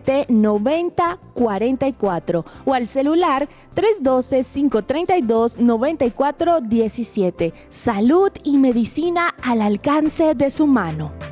601-337-9044 o al celular 312-532-9417. Salud y medicina al alcance de su mano.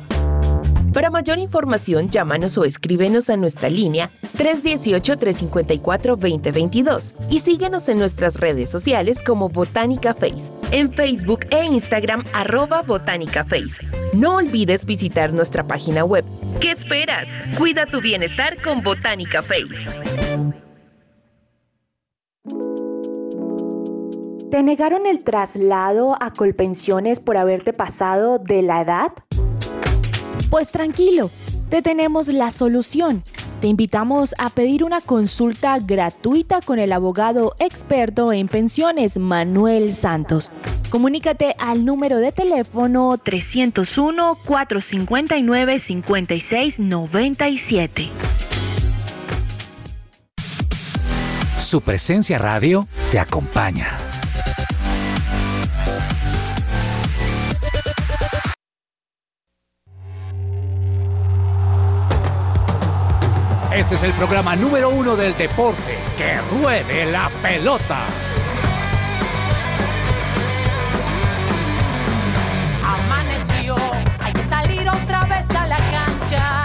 Para mayor información, llámanos o escríbenos a nuestra línea 318-354-2022 y síguenos en nuestras redes sociales como Botánica Face, en Facebook e Instagram arroba Botánica Face. No olvides visitar nuestra página web. ¿Qué esperas? Cuida tu bienestar con Botánica Face. ¿Te negaron el traslado a Colpensiones por haberte pasado de la edad? Pues tranquilo, te tenemos la solución. Te invitamos a pedir una consulta gratuita con el abogado experto en pensiones Manuel Santos. Comunícate al número de teléfono 301-459-5697. Su presencia radio te acompaña. Este es el programa número uno del deporte. ¡Que ruede la pelota! Amaneció, hay que salir otra vez a la cancha.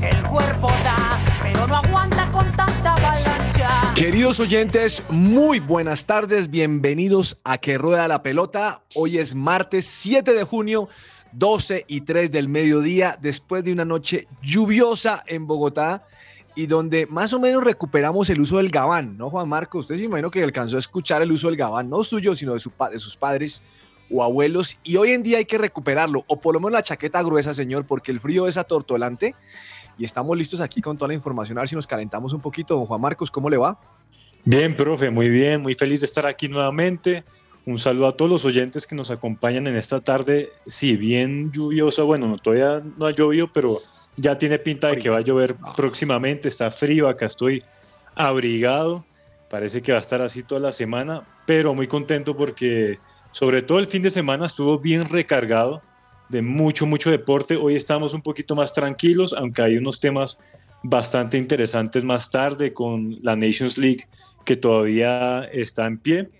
El cuerpo da, pero no aguanta con tanta avalancha. Queridos oyentes, muy buenas tardes, bienvenidos a Que Rueda la Pelota. Hoy es martes 7 de junio, 12 y 3 del mediodía, después de una noche lluviosa en Bogotá y donde más o menos recuperamos el uso del gabán, ¿no, Juan Marco? Usted se imagino que alcanzó a escuchar el uso del gabán, no suyo, sino de, su, de sus padres o abuelos, y hoy en día hay que recuperarlo, o por lo menos la chaqueta gruesa, señor, porque el frío es atortolante, y estamos listos aquí con toda la información, a ver si nos calentamos un poquito. Don Juan Marcos, ¿cómo le va? Bien, profe, muy bien, muy feliz de estar aquí nuevamente. Un saludo a todos los oyentes que nos acompañan en esta tarde, sí, bien lluviosa, bueno, no, todavía no ha llovido, pero ya tiene pinta de que va a llover próximamente, está frío, acá estoy abrigado, parece que va a estar así toda la semana, pero muy contento porque sobre todo el fin de semana estuvo bien recargado de mucho, mucho deporte. Hoy estamos un poquito más tranquilos, aunque hay unos temas bastante interesantes más tarde con la Nations League que todavía está en pie.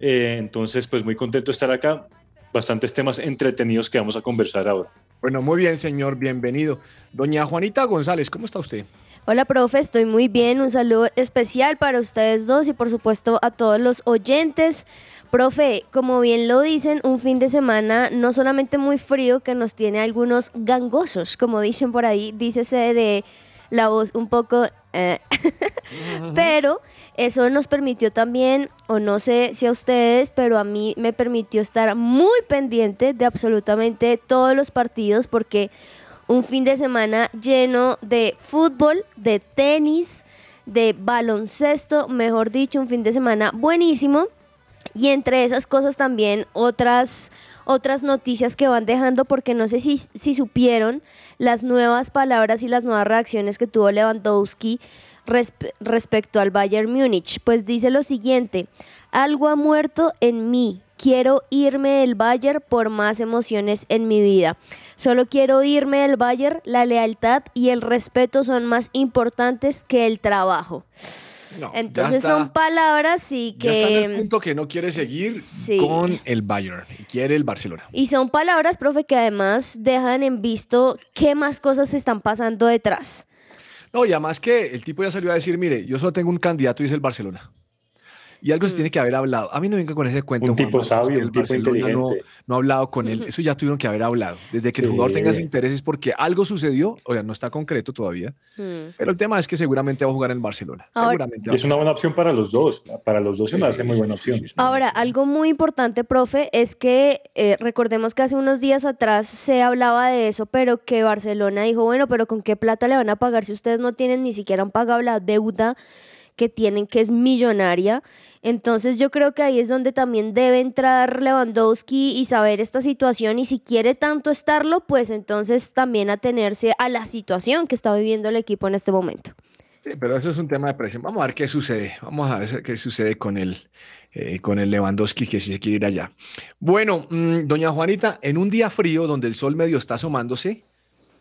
Eh, entonces, pues muy contento de estar acá. Bastantes temas entretenidos que vamos a conversar ahora. Bueno, muy bien, señor, bienvenido. Doña Juanita González, ¿cómo está usted? Hola, profe, estoy muy bien. Un saludo especial para ustedes dos y por supuesto a todos los oyentes. Profe, como bien lo dicen, un fin de semana no solamente muy frío, que nos tiene algunos gangosos, como dicen por ahí, dícese de la voz un poco... eh, pero eso nos permitió también, o no sé si a ustedes, pero a mí me permitió estar muy pendiente de absolutamente todos los partidos porque un fin de semana lleno de fútbol, de tenis, de baloncesto, mejor dicho, un fin de semana buenísimo. Y entre esas cosas también otras, otras noticias que van dejando, porque no sé si, si supieron las nuevas palabras y las nuevas reacciones que tuvo Lewandowski resp- respecto al Bayern Múnich. Pues dice lo siguiente, algo ha muerto en mí. Quiero irme del Bayern por más emociones en mi vida. Solo quiero irme del Bayern. La lealtad y el respeto son más importantes que el trabajo. No, Entonces ya está- son palabras sí Ya está en el que... punto que no quiere seguir Sí. con el Bayern y quiere el Barcelona. Y son palabras, profe, que además dejan en visto qué más cosas están pasando detrás. No, y además que el tipo ya salió a decir, mire, yo solo tengo un candidato y es el Barcelona. Y algo se Mm. tiene que haber hablado. A mí no venga con ese cuento. Un Juan tipo sabio, un tipo Barcelona inteligente. No, ha hablado con él. Eso ya tuvieron que haber hablado. Desde que el jugador tenga ese Sí. interés es porque algo sucedió. O sea, no está concreto todavía. Pero el tema es que seguramente va a jugar en Barcelona. Ahora- seguramente. Es una buena opción para los dos. Para los dos se me hace muy buena opción. Ahora, algo muy importante, profe, es que eh, recordemos que hace unos días atrás se hablaba de eso, pero que Barcelona dijo, bueno, pero ¿con qué plata le van a pagar si ustedes no tienen ni siquiera han pagado la deuda que tienen, que es millonaria? Entonces yo creo que ahí es donde también debe entrar Lewandowski y saber esta situación y si quiere tanto estarlo, pues entonces también atenerse a la situación que está viviendo el equipo en este momento. Sí, pero eso es un tema de presión. Vamos a ver qué sucede. Vamos a ver qué sucede con el, eh, con el Lewandowski que si se quiere ir allá. Bueno, mm, doña Juanita, en un día frío donde el sol medio está asomándose,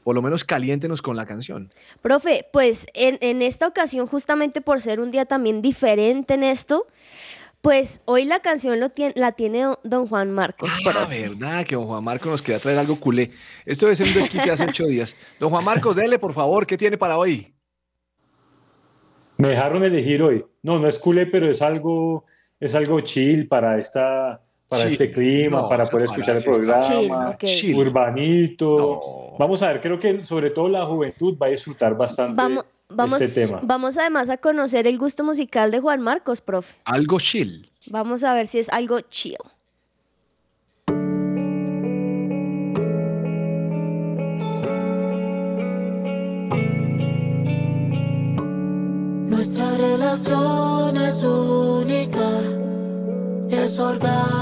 por lo menos caliéntenos con la canción. Profe, pues en, en esta ocasión, justamente por ser un día también diferente en esto, pues hoy la canción lo tien- la tiene don- don Juan Marcos. Ah, profe. verdad que don Juan Marcos nos quería traer algo culé. Esto debe ser un desquite hace ocho días. Don Juan Marcos, dele, por favor, ¿qué tiene para hoy? Me dejaron elegir hoy. No, no es culé, pero es algo, es algo chill para esta, para Chill. este clima, No, para poder escuchar el programa. Chill. Urbanito. Vamos a ver, creo que sobre todo la juventud va a disfrutar bastante Vamos, vamos, este tema. vamos además a conocer el gusto musical de Juan Marcos, profe. Algo chill. Vamos a ver si es algo chill. Nuestra relación es única, es orgánica,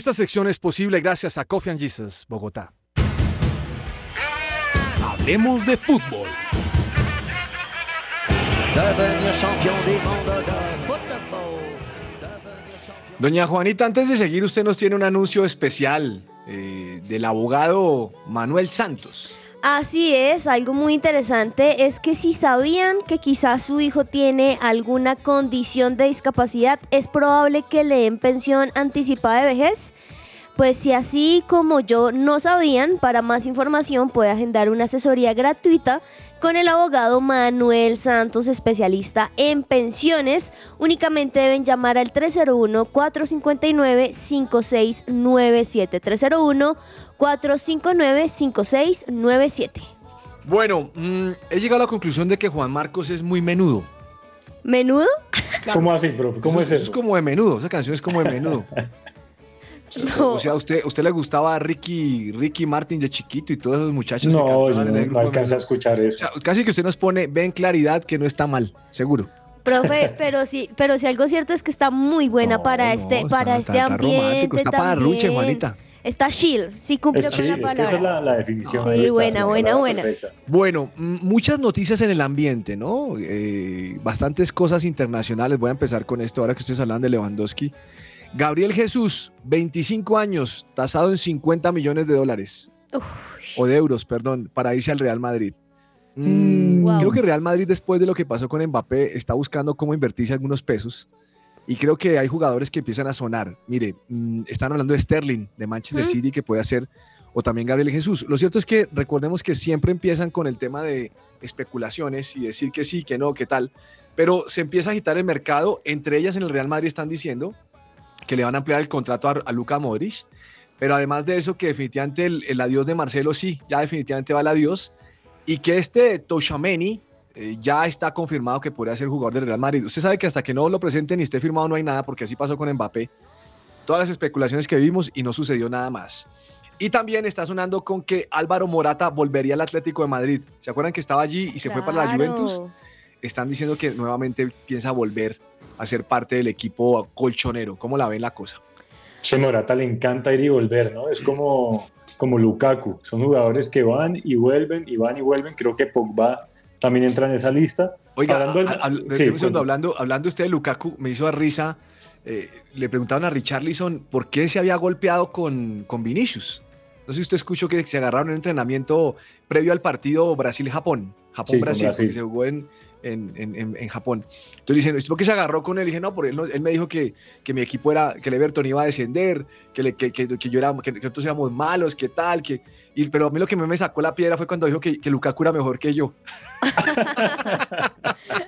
Esta sección es posible gracias a Coffee and Jesus, Bogotá. Hablemos de fútbol. Doña Juanita, antes de seguir, usted nos tiene un anuncio especial eh, del abogado Manuel Santos. Así es, algo muy interesante es que si sabían que quizás su hijo tiene alguna condición de discapacidad, es probable que le den pensión anticipada de vejez. Pues si así como yo no sabían, para más información puede agendar una asesoría gratuita con el abogado Manuel Santos, especialista en pensiones. Únicamente deben llamar al 301-459-5697. 301-459-5697. Bueno, mm, he llegado a la conclusión de que Juan Marcos es muy menudo. ¿Menudo? ¿Cómo así, profe? ¿Cómo es Eso es como de menudo, esa canción es como de menudo. O sea, ¿a usted, usted le gustaba a Ricky, Ricky Martin de chiquito y todos esos muchachos? que No, yo en no, el no alcancé a escuchar O eso. sea, casi que usted nos pone, ven claridad que no está mal, seguro. Profe, pero sí, pero sí algo cierto es que está muy buena para No, este, está- para está- este está ambiente romántico, está para ruche, Juanita. Está chill, sí cumplió Es con chill, la es que palabra. esa es la, la definición. Sí, está, buena, buena, buena. perfecta. Bueno, mm, muchas noticias en el ambiente, ¿no? Eh, bastantes cosas internacionales. Voy a empezar con esto ahora que ustedes hablan de Lewandowski. Gabriel Jesús, 25 años, tasado en 50 millones de dólares. O de euros, perdón, para irse al Real Madrid. Mm, Wow. Creo que Real Madrid, después de lo que pasó con Mbappé, está buscando cómo invertirse algunos pesos. Y creo que hay jugadores que empiezan a sonar. Mire, mm, están hablando de Sterling, de Manchester. City, que puede hacer, o también Gabriel Jesús. Lo cierto es que recordemos que siempre empiezan con el tema de especulaciones y decir que sí, que no, que tal. Pero se empieza a agitar el mercado. Entre ellas en el Real Madrid están diciendo que le van a ampliar el contrato a, a Luka Modric. Pero además de eso, que definitivamente el, el adiós de Marcelo sí, ya definitivamente va el adiós. Y que este Toshameni eh, ya está confirmado que podría ser jugador del Real Madrid. Usted sabe que hasta que no lo presenten y esté firmado no hay nada, porque así pasó con Mbappé. Todas las especulaciones que vimos y no sucedió nada más. Y también está sonando con que Álvaro Morata volvería al Atlético de Madrid. ¿Se acuerdan que estaba allí y se fue para la. Juventus? Están diciendo que nuevamente piensa volver a ser parte del equipo colchonero. ¿Cómo la ven la cosa? Ese Morata le encanta ir y volver, ¿no? Es como, como Lukaku. Son jugadores que van y vuelven y van y vuelven. Creo que Pogba también entra en esa lista. Oiga, Hablando del- a- a- Sí, déjeme un segundo, hablando, hablando usted de Lukaku, me hizo a risa. eh, le preguntaban a Richarlison por qué se había golpeado con, con Vinicius. No sé si usted escuchó que se agarraron en un entrenamiento previo al partido Brasil-Japón. Sí, Japón-Brasil, Brasil. porque se jugó en, en, en- en- Japón. Entonces dicen, ¿usted por qué se agarró con él? Y dije, no, por él, no- él me dijo que, que mi equipo era, que el Everton iba a descender, que, le- que, que, que yo era, que, que nosotros éramos malos, que tal, que... Y, pero a mí lo que me sacó la piedra fue cuando dijo que, que Lukaku era mejor que yo.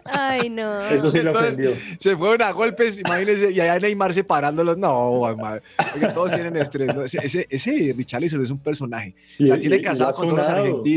Ay, no. Eso sí lo ofendió. Se fueron a golpes, imagínense, y allá Neymar separándolos. No, madre. Oiga, todos tienen estrés. ¿no? Ese, ese, ese Richarlison es un personaje. Y, la tiene casada ha con y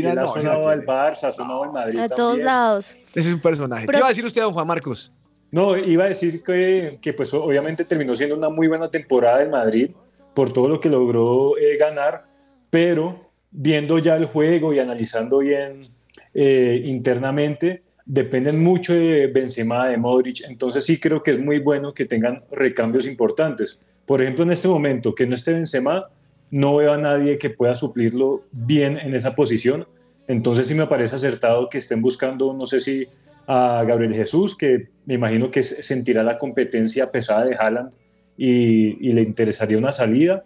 él ha No, ese la sonado al. Barça, ha sonado al Madrid A todos también. lados. Ese es un personaje. Pero- ¿Qué iba a decir usted, don Juan Marcos? No, iba a decir que, que pues obviamente terminó siendo una muy buena temporada del Madrid por todo lo que logró eh, ganar, pero viendo ya el juego y analizando bien eh, internamente, dependen mucho de Benzema, de Modric, entonces sí creo que es muy bueno que tengan recambios importantes. Por ejemplo, en este momento, que no esté Benzema, no veo a nadie que pueda suplirlo bien en esa posición, entonces sí me parece acertado que estén buscando, no sé si a Gabriel Jesús, que me imagino que sentirá la competencia pesada de Haaland y le interesaría una salida.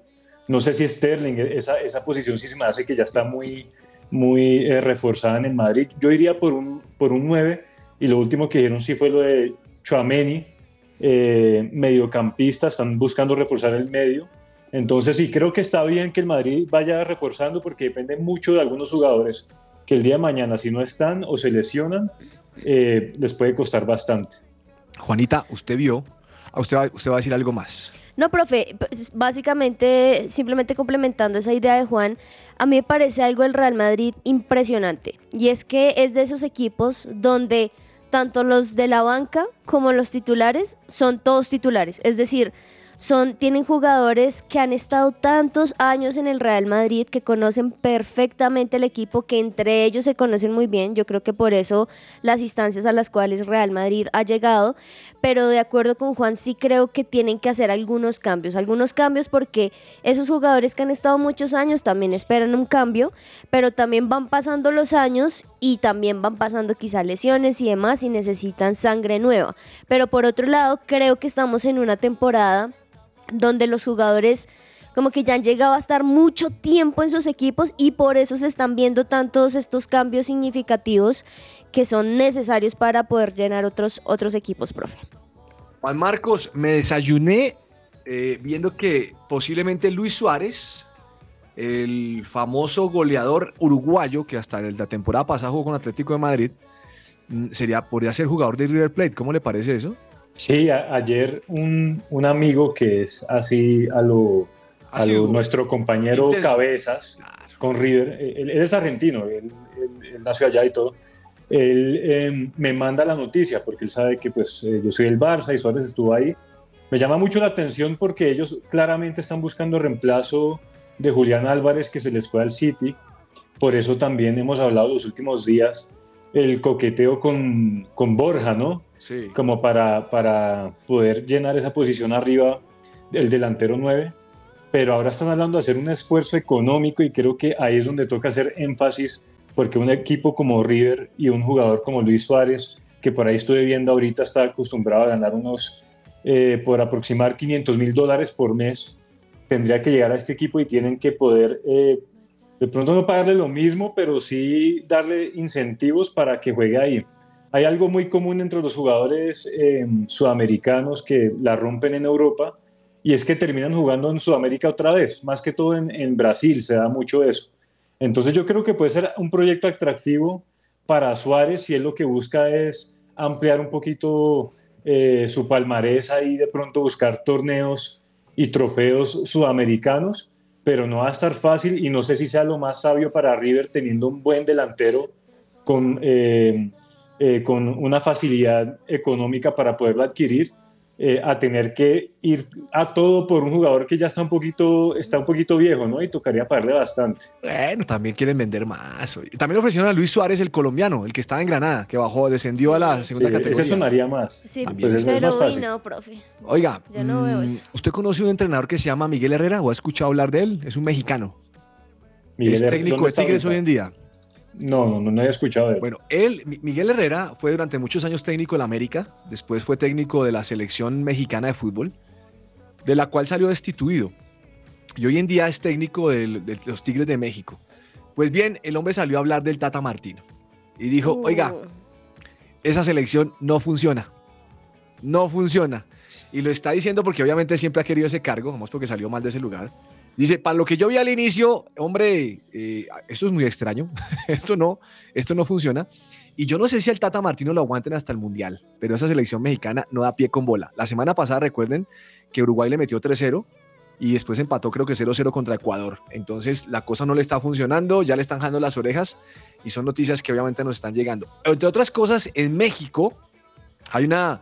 No sé si Sterling, esa, esa posición sí se me hace que ya está muy, muy eh, reforzada en el Madrid. Yo iría por un, por un 9 y lo último que dijeron sí fue lo de Chouameni, eh, mediocampista, están buscando reforzar el medio. Entonces sí, creo que está bien que el Madrid vaya reforzando porque depende mucho de algunos jugadores que el día de mañana si no están o se lesionan, eh, les puede costar bastante. Juanita, usted vio. A usted, usted va a decir algo más. No, profe, pues, básicamente, simplemente complementando esa idea de Juan, a mí me parece algo del Real Madrid impresionante. Y es que es de esos equipos donde tanto los de la banca como los titulares son todos titulares. Es decir, son, tienen jugadores que han estado tantos años en el Real Madrid, que conocen perfectamente el equipo, que entre ellos se conocen muy bien. Yo creo que por eso las instancias a las cuales Real Madrid ha llegado. Pero de acuerdo con Juan, sí creo que tienen que hacer algunos cambios. Algunos cambios porque esos jugadores que han estado muchos años también esperan un cambio, pero también van pasando los años y también van pasando quizá lesiones y demás y necesitan sangre nueva. Pero por otro lado, creo que estamos en una temporada donde los jugadores como que ya han llegado a estar mucho tiempo en sus equipos y por eso se están viendo tantos estos cambios significativos que son necesarios para poder llenar otros, otros equipos, profe. Juan Marcos, me desayuné eh, viendo que posiblemente Luis Suárez, el famoso goleador uruguayo que hasta la temporada pasada jugó con Atlético de Madrid, mm, sería, podría ser jugador de River Plate. ¿Cómo le parece eso? Sí, a- ayer un, un amigo que es así a lo, a lo nuestro compañero Intenso. Cabezas con River, él, él es argentino, él, él- él nació allá y todo. Él eh, me manda la noticia porque él sabe que pues eh, yo soy el Barça y Suárez estuvo ahí. Me llama mucho la atención porque ellos claramente están buscando reemplazo de Julián Álvarez que se les fue al City. Por eso también hemos hablado los últimos días el coqueteo con, con Borja, ¿no? Sí. como para, para poder llenar esa posición arriba del delantero 9. pero ahora están hablando de hacer un esfuerzo económico y creo que ahí es donde toca hacer énfasis, porque un equipo como River y un jugador como Luis Suárez, que por ahí estoy viendo ahorita, está acostumbrado a ganar unos, eh, por aproximar 500 mil dólares por mes, tendría que llegar a este equipo y tienen que poder, eh, de pronto no pagarle lo mismo, pero sí darle incentivos para que juegue ahí. Hay algo muy común entre los jugadores eh, sudamericanos que la rompen en Europa y es que terminan jugando en Sudamérica otra vez, más que todo en, Brasil se da mucho eso. Entonces yo creo que puede ser un proyecto atractivo para Suárez si él lo que busca es ampliar un poquito eh, su palmarés ahí, de pronto buscar torneos y trofeos sudamericanos, pero no va a estar fácil y no sé si sea lo más sabio para River teniendo un buen delantero con, eh, eh, con una facilidad económica para poderlo adquirir eh, a tener que ir a todo por un jugador que ya está un poquito, está un poquito viejo, ¿no? Y tocaría pagarle bastante. Bueno, también quieren vender más. oye. También ofrecieron a Luis Suárez, el colombiano, el que estaba en Granada, que bajó, descendió a la segunda Sí, categoría. ese sonaría más. Sí, También. Pues es pero más fácil. no, profe. Oiga, Yo no veo mm, eso. ¿usted conoce un entrenador que se llama Miguel Herrera o ha escuchado hablar de él? Es un mexicano. Miguel es técnico ¿dónde de Tigres hoy en día. No, no, no, no había escuchado de él. Bueno, él, Mi- Miguel Herrera, fue durante muchos años técnico del América, después fue técnico de la selección mexicana de fútbol, de la cual salió destituido. Y hoy en día es técnico de, los Tigres de México. Pues bien, el hombre salió a hablar del Tata Martino y dijo, Uh. oiga, esa selección no funciona. No funciona. Y lo está diciendo porque obviamente siempre ha querido ese cargo, vamos porque salió mal de ese lugar. Dice, para lo que yo vi al inicio, hombre, eh, esto es muy extraño, esto no, esto no funciona. Y yo no sé si al Tata Martino lo aguanten hasta el Mundial, pero esa selección mexicana no da pie con bola. La semana pasada recuerden que Uruguay le metió 3-0 y después empató creo que 0-0 contra Ecuador. Entonces la cosa no le está funcionando, ya le están jalando las orejas y son noticias que obviamente nos están llegando. Entre otras cosas, en México hay una,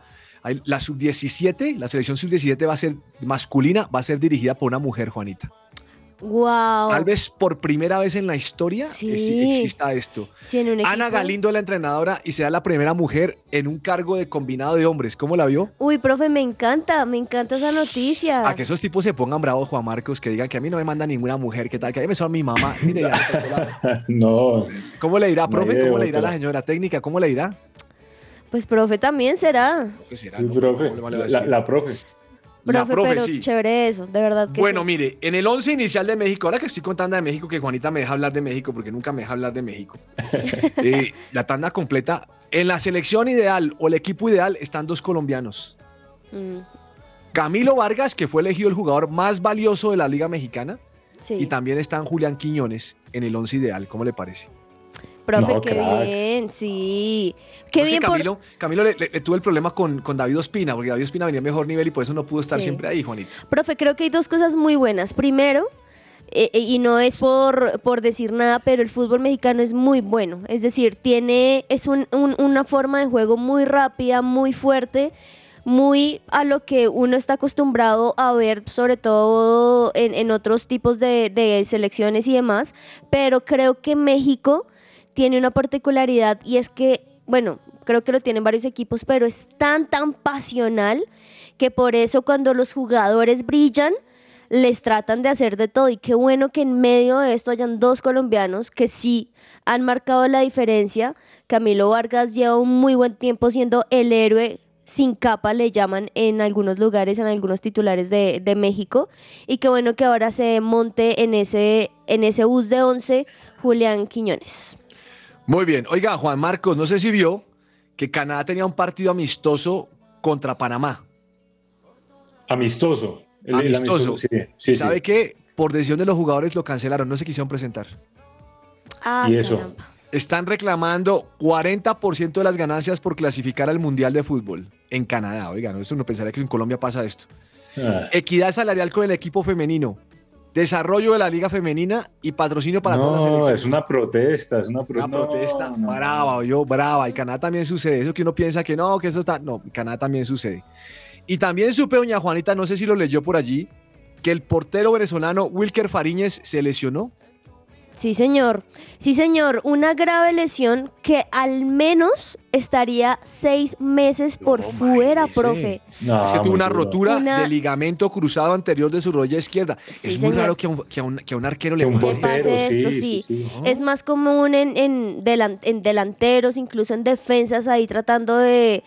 la sub-17, la selección sub-17 va a ser masculina, va a ser dirigida por una mujer, Juanita. Wow. Tal vez por primera vez en la historia Sí. exi- exista esto. Sí, en un Ana Galindo es la entrenadora y será la primera mujer en un cargo de combinado de hombres. ¿Cómo la vio? Uy, profe, me encanta, me encanta esa noticia. A que esos tipos se pongan bravos, Juan Marcos, que digan que a mí no me manda ninguna mujer, que tal, que a mí me son mi mamá. Mire, ya, no. ¿Cómo le dirá, profe? ¿Cómo le dirá otra. la señora técnica? ¿Cómo le dirá? Pues profe también será. ¿Qué será? El no? profe, ¿Cómo le vale a la, profe. La Profe, profe, pero sí. chévere eso, de verdad que Bueno, sí. mire, en el 11 inicial de México, ahora que estoy contando de México, que Juanita me deja hablar de México, porque nunca me deja hablar de México. Eh, la tanda completa. En la selección ideal o el equipo ideal están dos colombianos. Mm, Camilo Vargas, que fue elegido el jugador más valioso de la Liga Mexicana. sí. Y también están Julián Quiñones en el 11 ideal. ¿Cómo le parece? Profe, No, qué crack. bien, sí. Qué bien por... Camilo, Camilo le, le- le tuvo el problema con, con David Ospina, porque David Ospina venía en mejor nivel y por eso no pudo estar Sí. siempre ahí, Juanita. Profe, creo que hay dos cosas muy buenas. Primero, eh, eh, y no es por, por decir nada, pero el fútbol mexicano es muy bueno. Es decir, tiene, es un- un- una forma de juego muy rápida, muy fuerte, muy a lo que uno está acostumbrado a ver, sobre todo en, en otros tipos de, de selecciones y demás. Pero creo que México tiene una particularidad y es que, bueno, creo que lo tienen varios equipos, pero es tan, tan pasional que por eso cuando los jugadores brillan, les tratan de hacer de todo. Y qué bueno que en medio de esto hayan dos colombianos que sí han marcado la diferencia. Camilo Vargas lleva un muy buen tiempo siendo el héroe sin capa, le llaman en algunos lugares, en algunos titulares de, de México. Y qué bueno que ahora se monte en ese, en ese bus de 11 Julián Quiñones. Muy bien. Oiga, Juan Marcos, no sé si vio que Canadá tenía un partido amistoso contra Panamá. Amistoso. El- el Amistoso. sí, ¿Y sí, sabe sí. qué? Por decisión de los jugadores lo cancelaron, no se quisieron presentar. Ah, ¿Y eso? caramba. Están reclamando 40% de las ganancias por clasificar al Mundial de Fútbol en Canadá. Oigan, eso no pensaría que en Colombia pasa esto. Ah, Equidad salarial con el equipo femenino. Desarrollo de la liga femenina y patrocinio para todas las no, selecciones. es una protesta, es una, pro- Una protesta no, no. brava, yo, brava. Y Canadá también sucede. Eso que uno piensa que no, que eso está. No, Canadá también sucede. Y también supe, doña Juanita, no sé si lo leyó por allí, que el portero venezolano Wilker Fariñez se lesionó. Sí, señor. Sí, señor. Una grave lesión que al menos estaría seis meses por fuera, Sí. profe. es que tuvo una rotura Una- de ligamento cruzado anterior de su rodilla izquierda. Sí, es muy raro que a un, que a un- que a un arquero le un pase. pase esto, sí. Es más común en, en, delan- en delanteros, incluso en defensas, ahí tratando de,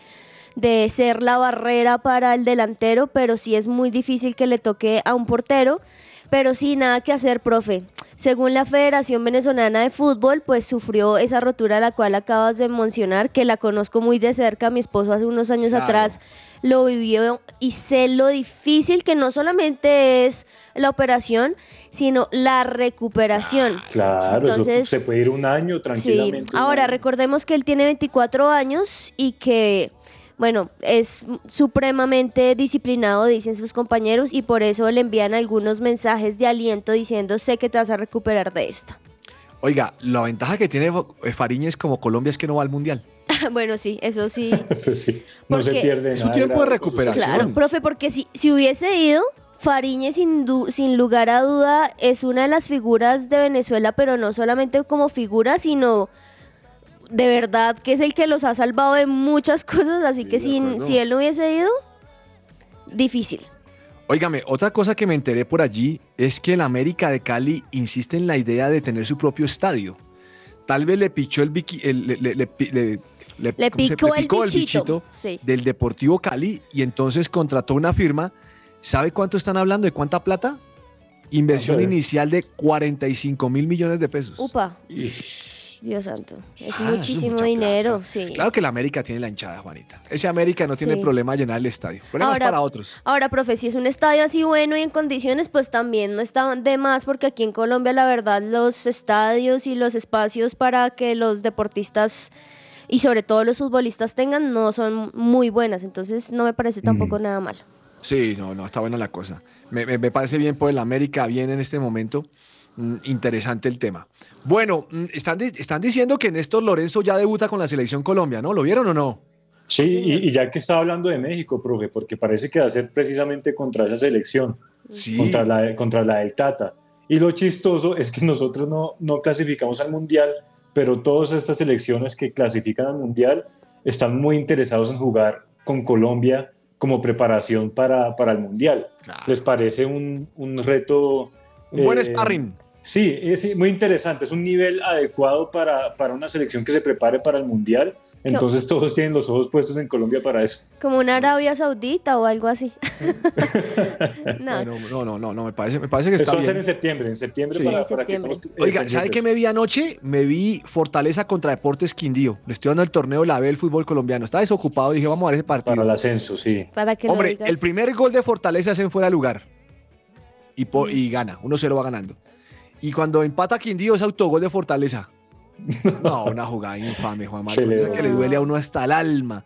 de ser la barrera para el delantero, pero sí es muy difícil que le toque a un portero. Pero sí, nada que hacer, profe. Según la Federación Venezolana de Fútbol, pues sufrió esa rotura la cual acabas de mencionar, que la conozco muy de cerca. Mi esposo hace unos años Claro. atrás lo vivió y sé lo difícil que no solamente es la operación, sino la recuperación. Claro, eso Entonces, se puede ir un año Sí, tranquilamente. ahora recordemos que él tiene 24 años y que, bueno, es supremamente disciplinado, dicen sus compañeros, y por eso le envían algunos mensajes de aliento diciendo, sé que te vas a recuperar de esto. Oiga, la ventaja que tiene Fariñez como Colombia es que no va al Mundial. bueno, sí, eso sí. Sí, no se pierde Su nada tiempo de recuperación. Claro, profe, porque si, si hubiese ido, Fariñez sin, sin lugar a duda es una de las figuras de Venezuela, pero no solamente como figura, sino de verdad que es el que los ha salvado de muchas cosas, así que sin, si él no hubiese ido, difícil. Óigame, otra cosa que me enteré por allí es que el América de Cali insiste en la idea de tener su propio estadio. Tal vez le pichó el, biqui- el- le, le- le pi- le- le- Le ¿cómo se- picó el bichito, sí. del Deportivo Cali y entonces contrató una firma. ¿Sabe cuánto están hablando? ¿De cuánta plata? Inversión inicial de 45 mil millones de pesos. Upa. Dios santo. Es Ah, es muchísimo dinero, sí. Claro que la América tiene la hinchada, Juanita. Ese América no tiene Sí. problema de llenar el estadio. Problemas Ahora- para otros. Ahora, profe, si es un estadio así bueno y en condiciones, pues también no está de más, porque aquí en Colombia, la verdad, los estadios y los espacios para que los deportistas y sobre todo los futbolistas tengan no son muy buenas. Entonces, no me parece tampoco nada mal. Sí, no, no, está buena la cosa. Me, me- me parece bien por el América, bien en este momento. Mm, interesante el tema. Bueno, mm, están, están diciendo que Néstor Lorenzo ya debuta con la selección Colombia, ¿no? ¿Lo vieron o no? Sí, y, y ya que estaba hablando de México, profe, porque parece que va a ser precisamente contra esa selección, Sí. contra, la, contra la del Tata. Y lo chistoso es que nosotros no, no clasificamos al Mundial, pero todas estas selecciones que clasifican al Mundial están muy interesados en jugar con Colombia como preparación para, para el Mundial. ¿Les parece un, un reto? Un buen eh, sparring. Sí, es muy interesante, es un nivel adecuado para, para una selección que se prepare para el Mundial. Entonces todos tienen los ojos puestos en Colombia para eso. Como una Arabia Saudita o algo así. no. Bueno, no, no, no, no, me parece, me parece que Eso está va a ser bien. en septiembre, en septiembre Sí. para, En para que septiembre. estemos. eh, Oiga, ¿sabe qué me vi anoche? Me vi Fortaleza contra Deportes Quindío. Le estoy dando el torneo la B del fútbol colombiano. Estaba desocupado, dije, vamos a ver ese partido. Para el ascenso, sí. Para que Hombre, el primer gol de Fortaleza es en fuera de lugar. Y, po- y gana, 1-0 va ganando. Y cuando empata Quindío es autogol de Fortaleza. No, una jugada infame, Juan Marcos. Se le esa que le duele a uno hasta el alma.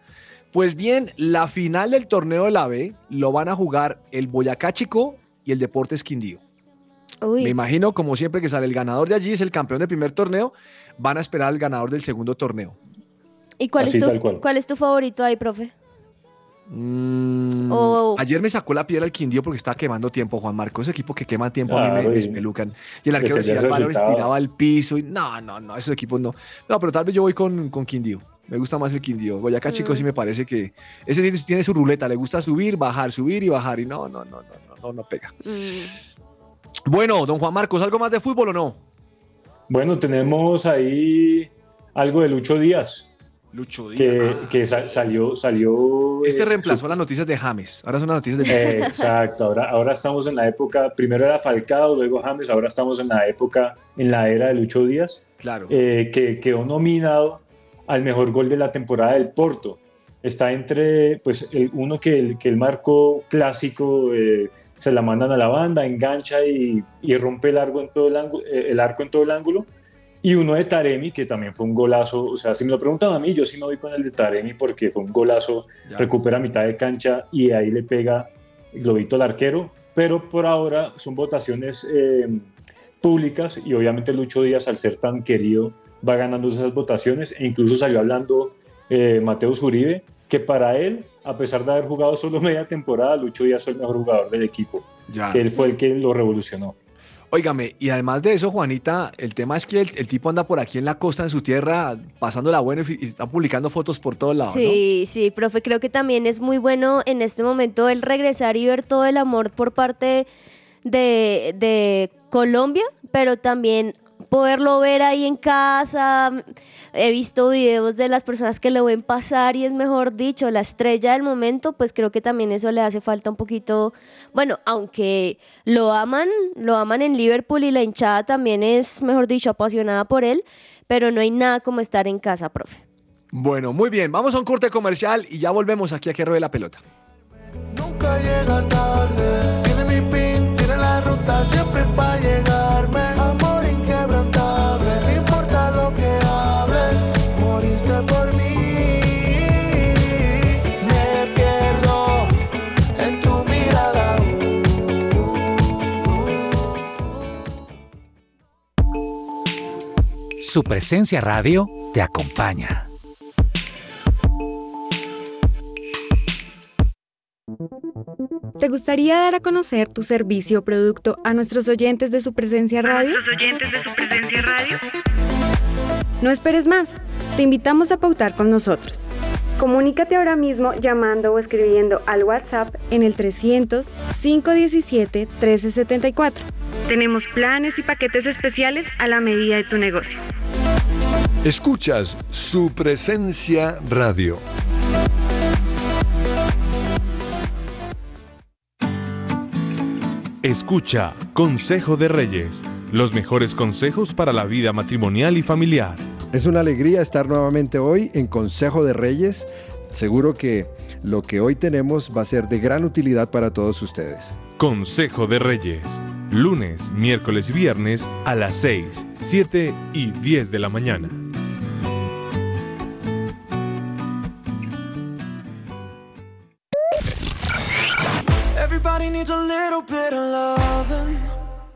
Pues bien, la final del torneo de la B lo van a jugar el Boyacá Chico y el Deportes Quindío. Uy. Me imagino, como siempre, que sale el ganador de allí, es el campeón del primer torneo, van a esperar al ganador del segundo torneo. ¿Y cuál Así es, tu, cuál es tu favorito ahí, profe? Mm, Ayer me sacó la piedra el Quindío porque estaba quemando tiempo, Juan Marcos. Ese equipo que quema tiempo a mí me, me y- espelucan. Y el que arquero balón, resultaba. tiraba al piso. Y no, no, no, esos equipos no. No, pero tal vez yo voy con, con Quindío. Me gusta más el Quindío. Boyacá, chicos, sí me parece que. Ese tiene, tiene su ruleta. Le gusta subir, bajar, subir y bajar. Y no, no, no, no, no, no, no pega. Bueno, don Juan Marcos, ¿algo más de fútbol o no? Bueno, tenemos ahí algo de Lucho Díaz. Lucho Que, que sa- salió, salió. Este eh, reemplazó las noticias de James. Ahora son las noticias de. Eh, Exacto, ahora, ahora estamos en la época, primero era Falcao, luego James, ahora estamos en la época, en la era de Lucho Díaz, Claro. eh, que quedó nominado al mejor gol de la temporada del Porto. Está entre, pues, el, uno que el, que el marco clásico, eh, se la mandan a la banda, engancha y, y rompe el arco, en todo el, ángulo, eh, el arco en todo el ángulo. Y uno de Taremi, que también fue un golazo. O sea, si me lo preguntan a mí, yo sí me voy con el de Taremi porque fue un golazo. Ya. Recupera mitad de cancha y ahí le pega el globito al arquero. Pero por ahora son votaciones eh, públicas y obviamente Lucho Díaz, al ser tan querido, va ganando esas votaciones. E incluso salió hablando eh, Mateo Zuribe que para él, a pesar de haber jugado solo media temporada, Lucho Díaz fue el mejor jugador del equipo. Ya. Que él fue el que lo revolucionó. Óigame, y además de eso, Juanita, el tema es que el, tipo anda por aquí en la costa, en su tierra, pasándola bueno y, y está publicando fotos por todos lados, ¿no? Sí, sí, profe, creo que también es muy bueno en este momento el regresar y ver todo el amor por parte de Colombia, pero también poderlo ver ahí en casa. He visto videos de las personas que lo ven pasar y es mejor dicho, la estrella del momento, pues creo que también eso le hace falta un poquito, bueno, aunque lo aman, lo aman en Liverpool y la hinchada también es, mejor dicho, apasionada por él, pero no hay nada como estar en casa, profe. Bueno, muy bien, vamos a un corte comercial y ya volvemos aquí a que ruede la pelota. Nunca llega tarde. Tiene mi pin, tiene la ruta siempre para llegarme. Amor Su presencia radio te acompaña. ¿Te gustaría dar a conocer tu servicio o producto a nuestros oyentes de su presencia radio? oyentes de su presencia radio? No esperes más. Te invitamos a pautar con nosotros. Comunícate ahora mismo llamando o escribiendo al WhatsApp en el 300 517 1374. Tenemos planes y paquetes especiales a la medida de tu negocio. Escuchas su presencia radio. Escucha Consejo de Reyes, los mejores consejos para la vida matrimonial y familiar. Es una alegría estar nuevamente hoy en Consejo de Reyes. Seguro que lo que hoy tenemos va a ser de gran utilidad para todos ustedes. Consejo de Reyes, lunes, miércoles y viernes a las 6, 7 y 10 de la mañana.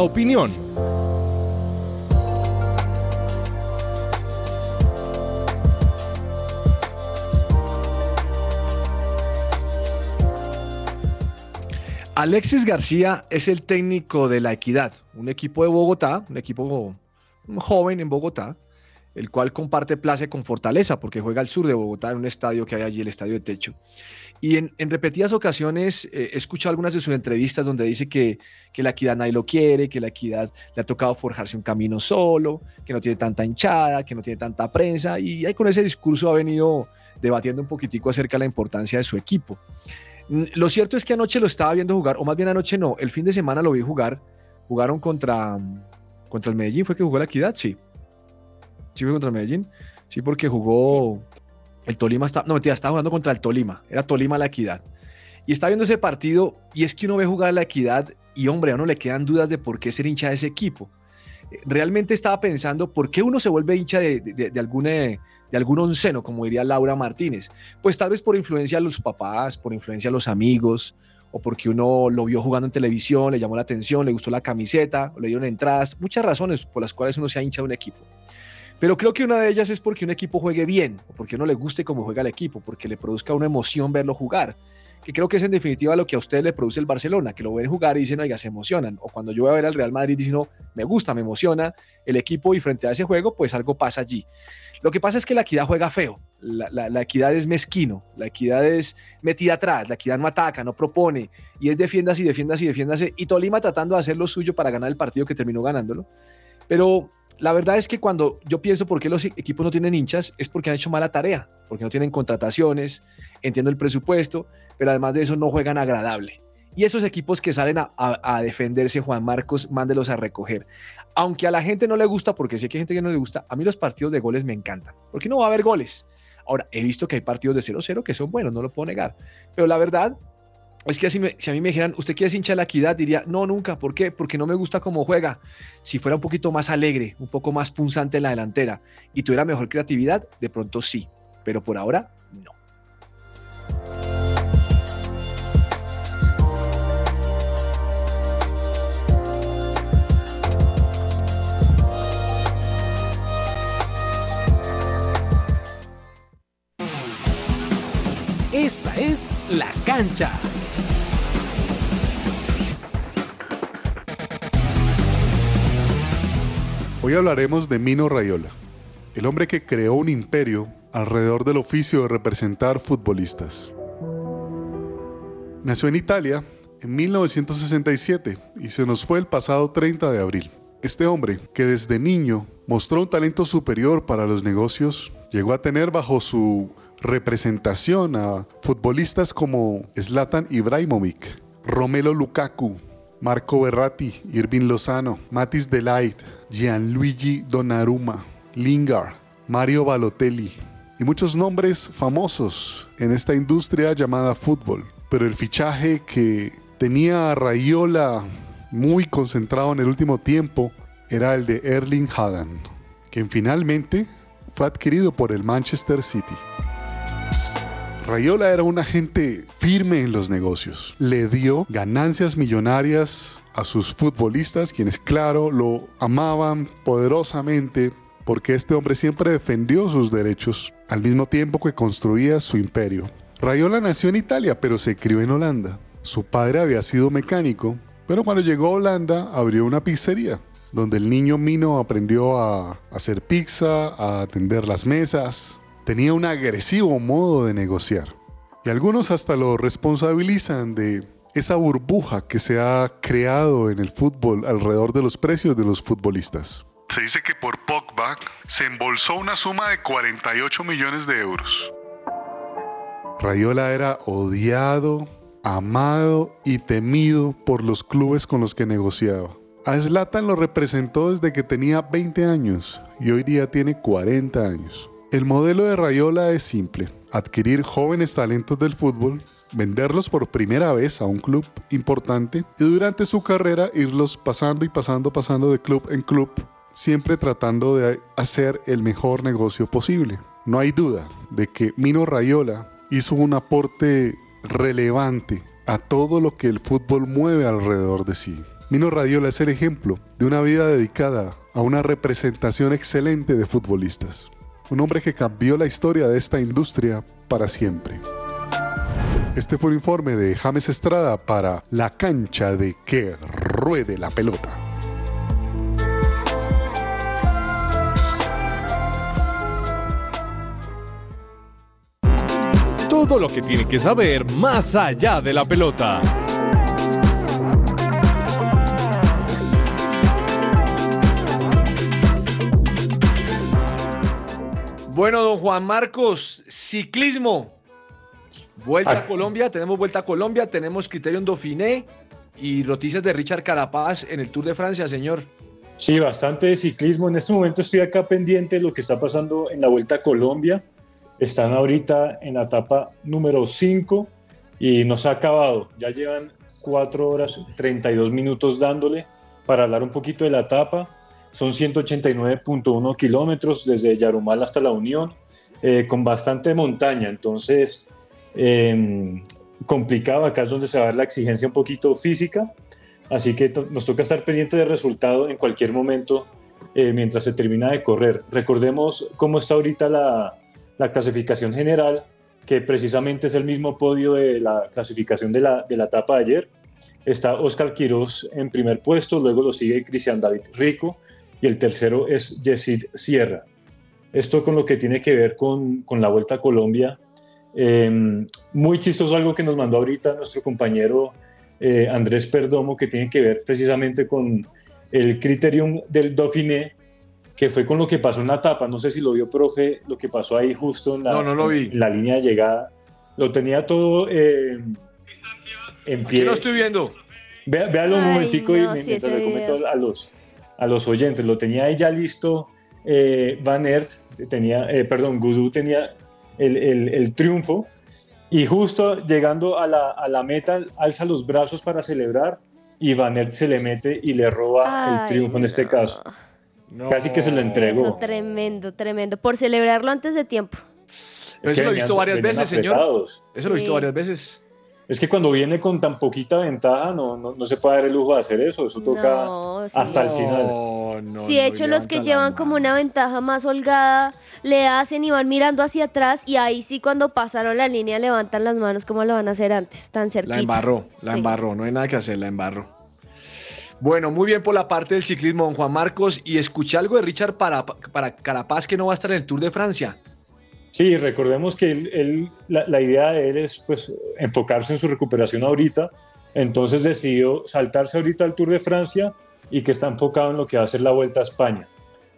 Opinión. Alexis García es el técnico de La Equidad, un equipo de Bogotá, un equipo joven en Bogotá, el cual comparte place con Fortaleza, porque juega al sur de Bogotá, en un estadio que hay allí, el Estadio de Techo. Y en, repetidas ocasiones eh, he escuchado algunas de sus entrevistas donde dice que, que la equidad nadie lo quiere, que la equidad le ha tocado forjarse un camino solo, que no tiene tanta hinchada, que no tiene tanta prensa, y ahí con ese discurso ha venido debatiendo un poquitico acerca de la importancia de su equipo. Mm, Lo cierto es que anoche lo estaba viendo jugar, o más bien anoche no, el fin de semana lo vi jugar. Jugaron contra, contra el Medellín, ¿fue que jugó la equidad? Sí. Sí fue contra el Medellín. Sí, porque jugó el Tolima, está, no mentira, estaba jugando contra el Tolima, era Tolima la equidad. Y está viendo ese partido y es que uno ve jugar la equidad y hombre, a uno le quedan dudas de por qué ser hincha de ese equipo. Realmente estaba pensando por qué uno se vuelve hincha de, de- de algún, eh, de algún onceno, como diría Laura Martínez. Pues tal vez por influencia de los papás, por influencia de los amigos, o porque uno lo vio jugando en televisión, le llamó la atención, le gustó la camiseta, le dieron entradas, muchas razones por las cuales uno se ha hincha de un equipo. Pero creo que una de ellas es porque un equipo juegue bien, porque uno le guste cómo juega el equipo, porque le produzca una emoción verlo jugar. Que creo que es en definitiva lo que a usted le produce el Barcelona, que lo ven jugar y dicen, oiga, se emocionan. O cuando yo voy a ver al Real Madrid dicen, no, me gusta, me emociona el equipo y frente a ese juego, pues algo pasa allí. Lo que pasa es que la equidad juega feo, la equidad es mezquino, la equidad es metida atrás, la equidad no ataca, no propone, y es defiéndase y defiéndase y defiéndase, y Tolima tratando de hacer lo suyo para ganar el partido que terminó ganándolo. Pero la verdad es que cuando yo pienso por qué los e- equipos no tienen hinchas, es porque han hecho mala tarea, porque no tienen contrataciones, entiendo el presupuesto, pero además de eso no juegan agradable. Y esos equipos que salen a, defenderse, Juan Marcos, mándelos a recoger. Aunque a la gente no le gusta, porque sé que hay gente que no le gusta, a mí los partidos de goles me encantan, porque no va a haber goles. Ahora, he visto que hay partidos de 0-0 que son buenos, no lo puedo negar, pero la verdad Es que si, a mí me dijeran, ¿usted quiere hincha de la equidad? Diría, no, nunca. ¿Por qué? Porque no me gusta cómo juega. Si fuera un poquito más alegre, un poco más punzante en la delantera y tuviera mejor creatividad, de pronto sí. Pero por ahora, no. Esta es La Cancha. Hoy hablaremos de Mino Raiola, el hombre que creó un imperio alrededor del oficio de representar futbolistas. Nació en Italia en 1967 y se nos fue el pasado 30 de abril. Este hombre, que desde niño mostró un talento superior para los negocios, llegó a tener bajo su representación a futbolistas como Zlatan Ibrahimovic, Romelo Lukaku, Marco Berratti, Irving Lozano, Matis Delight, Gianluigi Donnarumma, Lingard, Mario Balotelli y muchos nombres famosos en esta industria llamada fútbol. Pero el fichaje que tenía a Raiola muy concentrado en el último tiempo era el de Erling Haaland, quien finalmente fue adquirido por el Manchester City. Rayola era un agente firme en los negocios. Le dio ganancias millonarias a sus futbolistas, quienes claro lo amaban poderosamente porque este hombre siempre defendió sus derechos al mismo tiempo que construía su imperio. Rayola nació en Italia, pero se crió en Holanda. Su padre había sido mecánico, pero cuando llegó a Holanda abrió una pizzería, donde el niño Mino aprendió a hacer pizza, a atender las mesas, tenía un agresivo modo de negociar. Y algunos hasta lo responsabilizan de esa burbuja que se ha creado en el fútbol alrededor de los precios de los futbolistas. Se dice que por Pogba se embolsó una suma de 48 millones de euros. Rayola era odiado, amado y temido por los clubes con los que negociaba. A Zlatan lo representó desde que tenía 20 años y hoy día tiene 40 años. El modelo de Rayola es simple, adquirir jóvenes talentos del fútbol, venderlos por primera vez a un club importante y durante su carrera irlos pasando y pasando, pasando de club en club, siempre tratando de hacer el mejor negocio posible. No hay duda de que Mino Rayola hizo un aporte relevante a todo lo que el fútbol mueve alrededor de sí. Mino Rayola es el ejemplo de una vida dedicada a una representación excelente de futbolistas. Un hombre que cambió la historia de esta industria para siempre. Este fue un informe de James Estrada para la cancha de que ruede la pelota. Todo lo que tiene que saber más allá de la pelota. Bueno, don Juan Marcos, ciclismo. Vuelta Ah. a Colombia, tenemos vuelta a Colombia, tenemos Criterium Dauphiné y noticias de Richard Carapaz en el Tour de Francia, señor. Sí, bastante de ciclismo. En este momento estoy acá pendiente de lo que está pasando en la Vuelta a Colombia. Están ahorita en la etapa número 5 y no se ha acabado. Ya llevan 4 horas 32 minutos dándole para hablar un poquito de la etapa. Son 189.1 kilómetros desde Yarumal hasta la Unión, eh, con bastante montaña. Entonces, eh, complicado. Acá es donde se va a ver la exigencia un poquito física. Así que nos toca estar pendientes del resultado en cualquier momento eh, mientras se termina de correr. Recordemos cómo está ahorita la, la clasificación general, que precisamente es el mismo podio de la clasificación de la, de la etapa de ayer. Está Oscar Quiroz en primer puesto, luego lo sigue Cristian David Rico y el tercero es Yesid Sierra. Esto con lo que tiene que ver con, con la Vuelta a Colombia. Eh, muy chistoso algo que nos mandó ahorita nuestro compañero eh, Andrés Perdomo, que tiene que ver precisamente con el criterium del Dauphiné, que fue con lo que pasó en la etapa. No sé si lo vio, profe, lo que pasó ahí justo en la, No, no lo vi. en la línea de llegada. Lo tenía todo eh, en Aquí pie. lo estoy viendo. Vea- Véalo un Ay, momentico no, y me- sí, mientras le comento a los, a los oyentes. Lo tenía ahí ya listo eh, Van Aert, tenía, eh, perdón, Gudú tenía el, el- el triunfo Y justo llegando a la, a la meta, alza los brazos para celebrar y Van Aert se le mete y le roba el Ay, triunfo en este no. caso. Casi que se lo Sí, entregó. eso tremendo, tremendo. Por celebrarlo antes de tiempo. Pero eso lo he visto varias veces, señor. Eso lo he visto Sí. varias veces. Es que cuando viene con tan poquita ventaja, no, no, no se puede dar el lujo de hacer eso. Eso toca No, sí. hasta el final. No, no, sí, de hecho, los que llevan como una ventaja más holgada le hacen y van mirando hacia atrás y ahí sí cuando pasaron la línea levantan las manos como lo van a hacer antes, tan cerquita. La embarró, la Sí. embarró, no hay nada que hacer, la embarró. Bueno, muy bien por la parte del ciclismo, don Juan Marcos. Y escuché algo de Richard para, para Carapaz que no va a estar en el Tour de Francia. Sí, recordemos que él, él- la, la idea de él es pues, enfocarse en su recuperación ahorita. Entonces decidió saltarse ahorita al Tour de Francia y que está enfocado en lo que va a ser la Vuelta a España.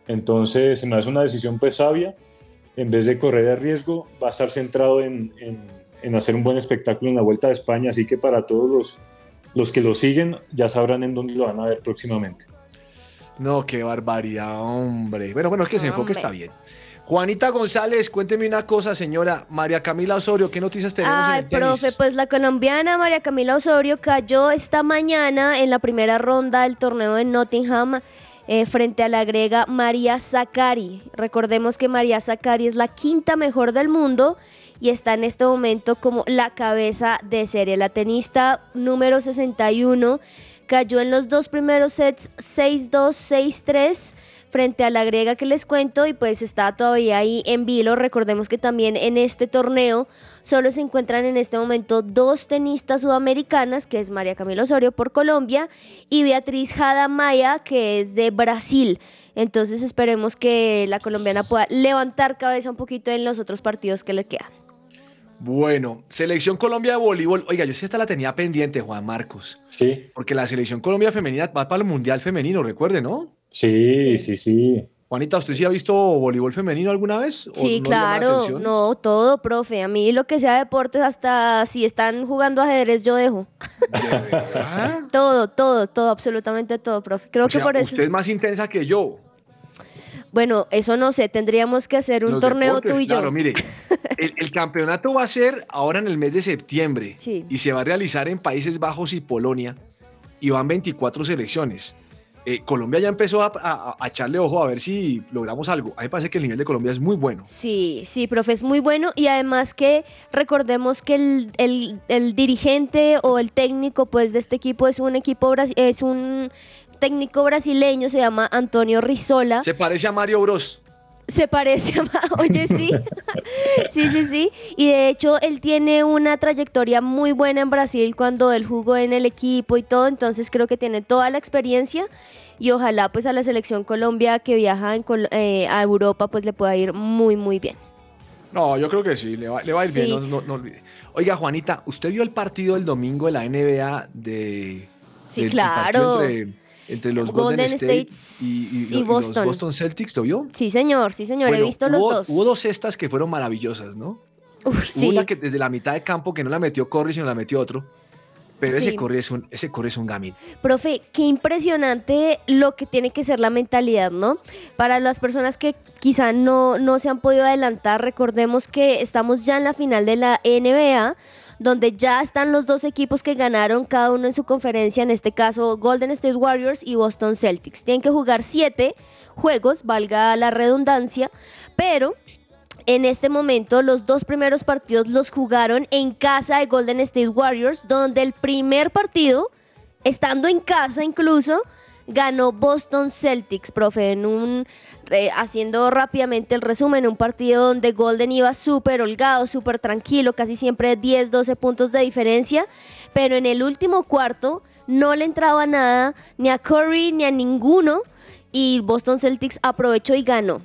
Entonces se me hace una decisión pues sabia. En vez de correr de riesgo, va a estar centrado en, en- en hacer un buen espectáculo en la Vuelta a España. Así que para todos los, los que lo siguen ya sabrán en dónde lo van a ver próximamente. No, qué barbaridad, hombre. Bueno, bueno, es que ese enfoque está bien. Juanita González, cuénteme una cosa, señora. María Camila Osorio, ¿qué noticias tenemos en Ay, el tenis? profe, pues la colombiana María Camila Osorio cayó esta mañana en la primera ronda del torneo de Nottingham eh, frente a la griega María Zakari. Recordemos que María Zakari es la quinta mejor del mundo y está en este momento como la cabeza de serie. La tenista número 61 cayó en los dos primeros sets 6-2, 6-3 frente a la griega que les cuento y pues está todavía ahí en vilo. Recordemos que también en este torneo solo se encuentran en este momento dos tenistas sudamericanas, que es María Camila Osorio por Colombia y Beatriz Jada Maya, que es de Brasil. Entonces esperemos que la colombiana pueda levantar cabeza un poquito en los otros partidos que le quedan. Bueno, Selección Colombia de voleibol. Oiga, yo sí esta la tenía pendiente, Juan Marcos. Sí. Porque la Selección Colombia femenina va para el Mundial Femenino, recuerde, ¿no? Sí, sí, sí. Juanita, ¿usted sí ha visto voleibol femenino alguna vez? ¿O Sí, no claro, no, todo, profe. A mí lo que sea deportes, hasta si están jugando ajedrez, yo dejo. todo, todo, todo, absolutamente todo, profe. Creo O que sea, por eso. Usted es más intensa que yo. Bueno, eso no sé, tendríamos que hacer un Los torneo deportes, tú y yo. Claro, mire, el, el campeonato va a ser ahora en el mes de septiembre Sí. y se va a realizar en Países Bajos y Polonia y van 24 selecciones. Eh, Colombia ya empezó a, a- a echarle ojo a ver si logramos algo. A mí me parece que el nivel de Colombia es muy bueno. Sí, sí, profe, es muy bueno y además que recordemos que el, el- el dirigente o el técnico pues de este equipo es un equipo es un técnico brasileño, se llama Antonio Rizola. Se parece a Mario Bros. Se parece a... Oye, sí. sí, sí, sí. Y de hecho, él tiene una trayectoria muy buena en Brasil cuando él jugó en el equipo y todo. Entonces creo que tiene toda la experiencia. Y ojalá pues a la selección Colombia que viaja en Col- eh, a Europa pues le pueda ir muy, muy bien. No, yo creo que sí, le va, le va a ir Sí. bien, no, no- no olvide. Oiga, Juanita, ¿usted vio el partido del domingo de la NBA de... Sí, el claro. Entre los Golden, Golden State, State y, y- y lo- y los Boston. Boston Celtics, ¿lo vio? Sí, señor, sí, señor. He visto los dos. Hubo dos cestas que fueron maravillosas, ¿no? Uy, Hubo sí. una que desde la mitad de campo que no la metió Curry, sino la metió otro. Pero ese. Curry es un, ese Curry es un gamín. Profe, qué impresionante lo que tiene que ser la mentalidad, ¿no? Para las personas que quizá no, no se han podido adelantar, recordemos que estamos ya en la final de la NBA, donde ya están los dos equipos que ganaron cada uno en su conferencia, en este caso Golden State Warriors y Boston Celtics. Tienen que jugar siete juegos, valga la redundancia, pero en este momento, los dos primeros partidos los jugaron en casa de Golden State Warriors, donde el primer partido, estando en casa incluso, ganó Boston Celtics, profe, en un, haciendo rápidamente el resumen, un partido donde Golden iba súper holgado, súper tranquilo, casi siempre 10, 12 puntos de diferencia, pero en el último cuarto no le entraba nada, ni a Curry, ni a ninguno, y Boston Celtics aprovechó y ganó.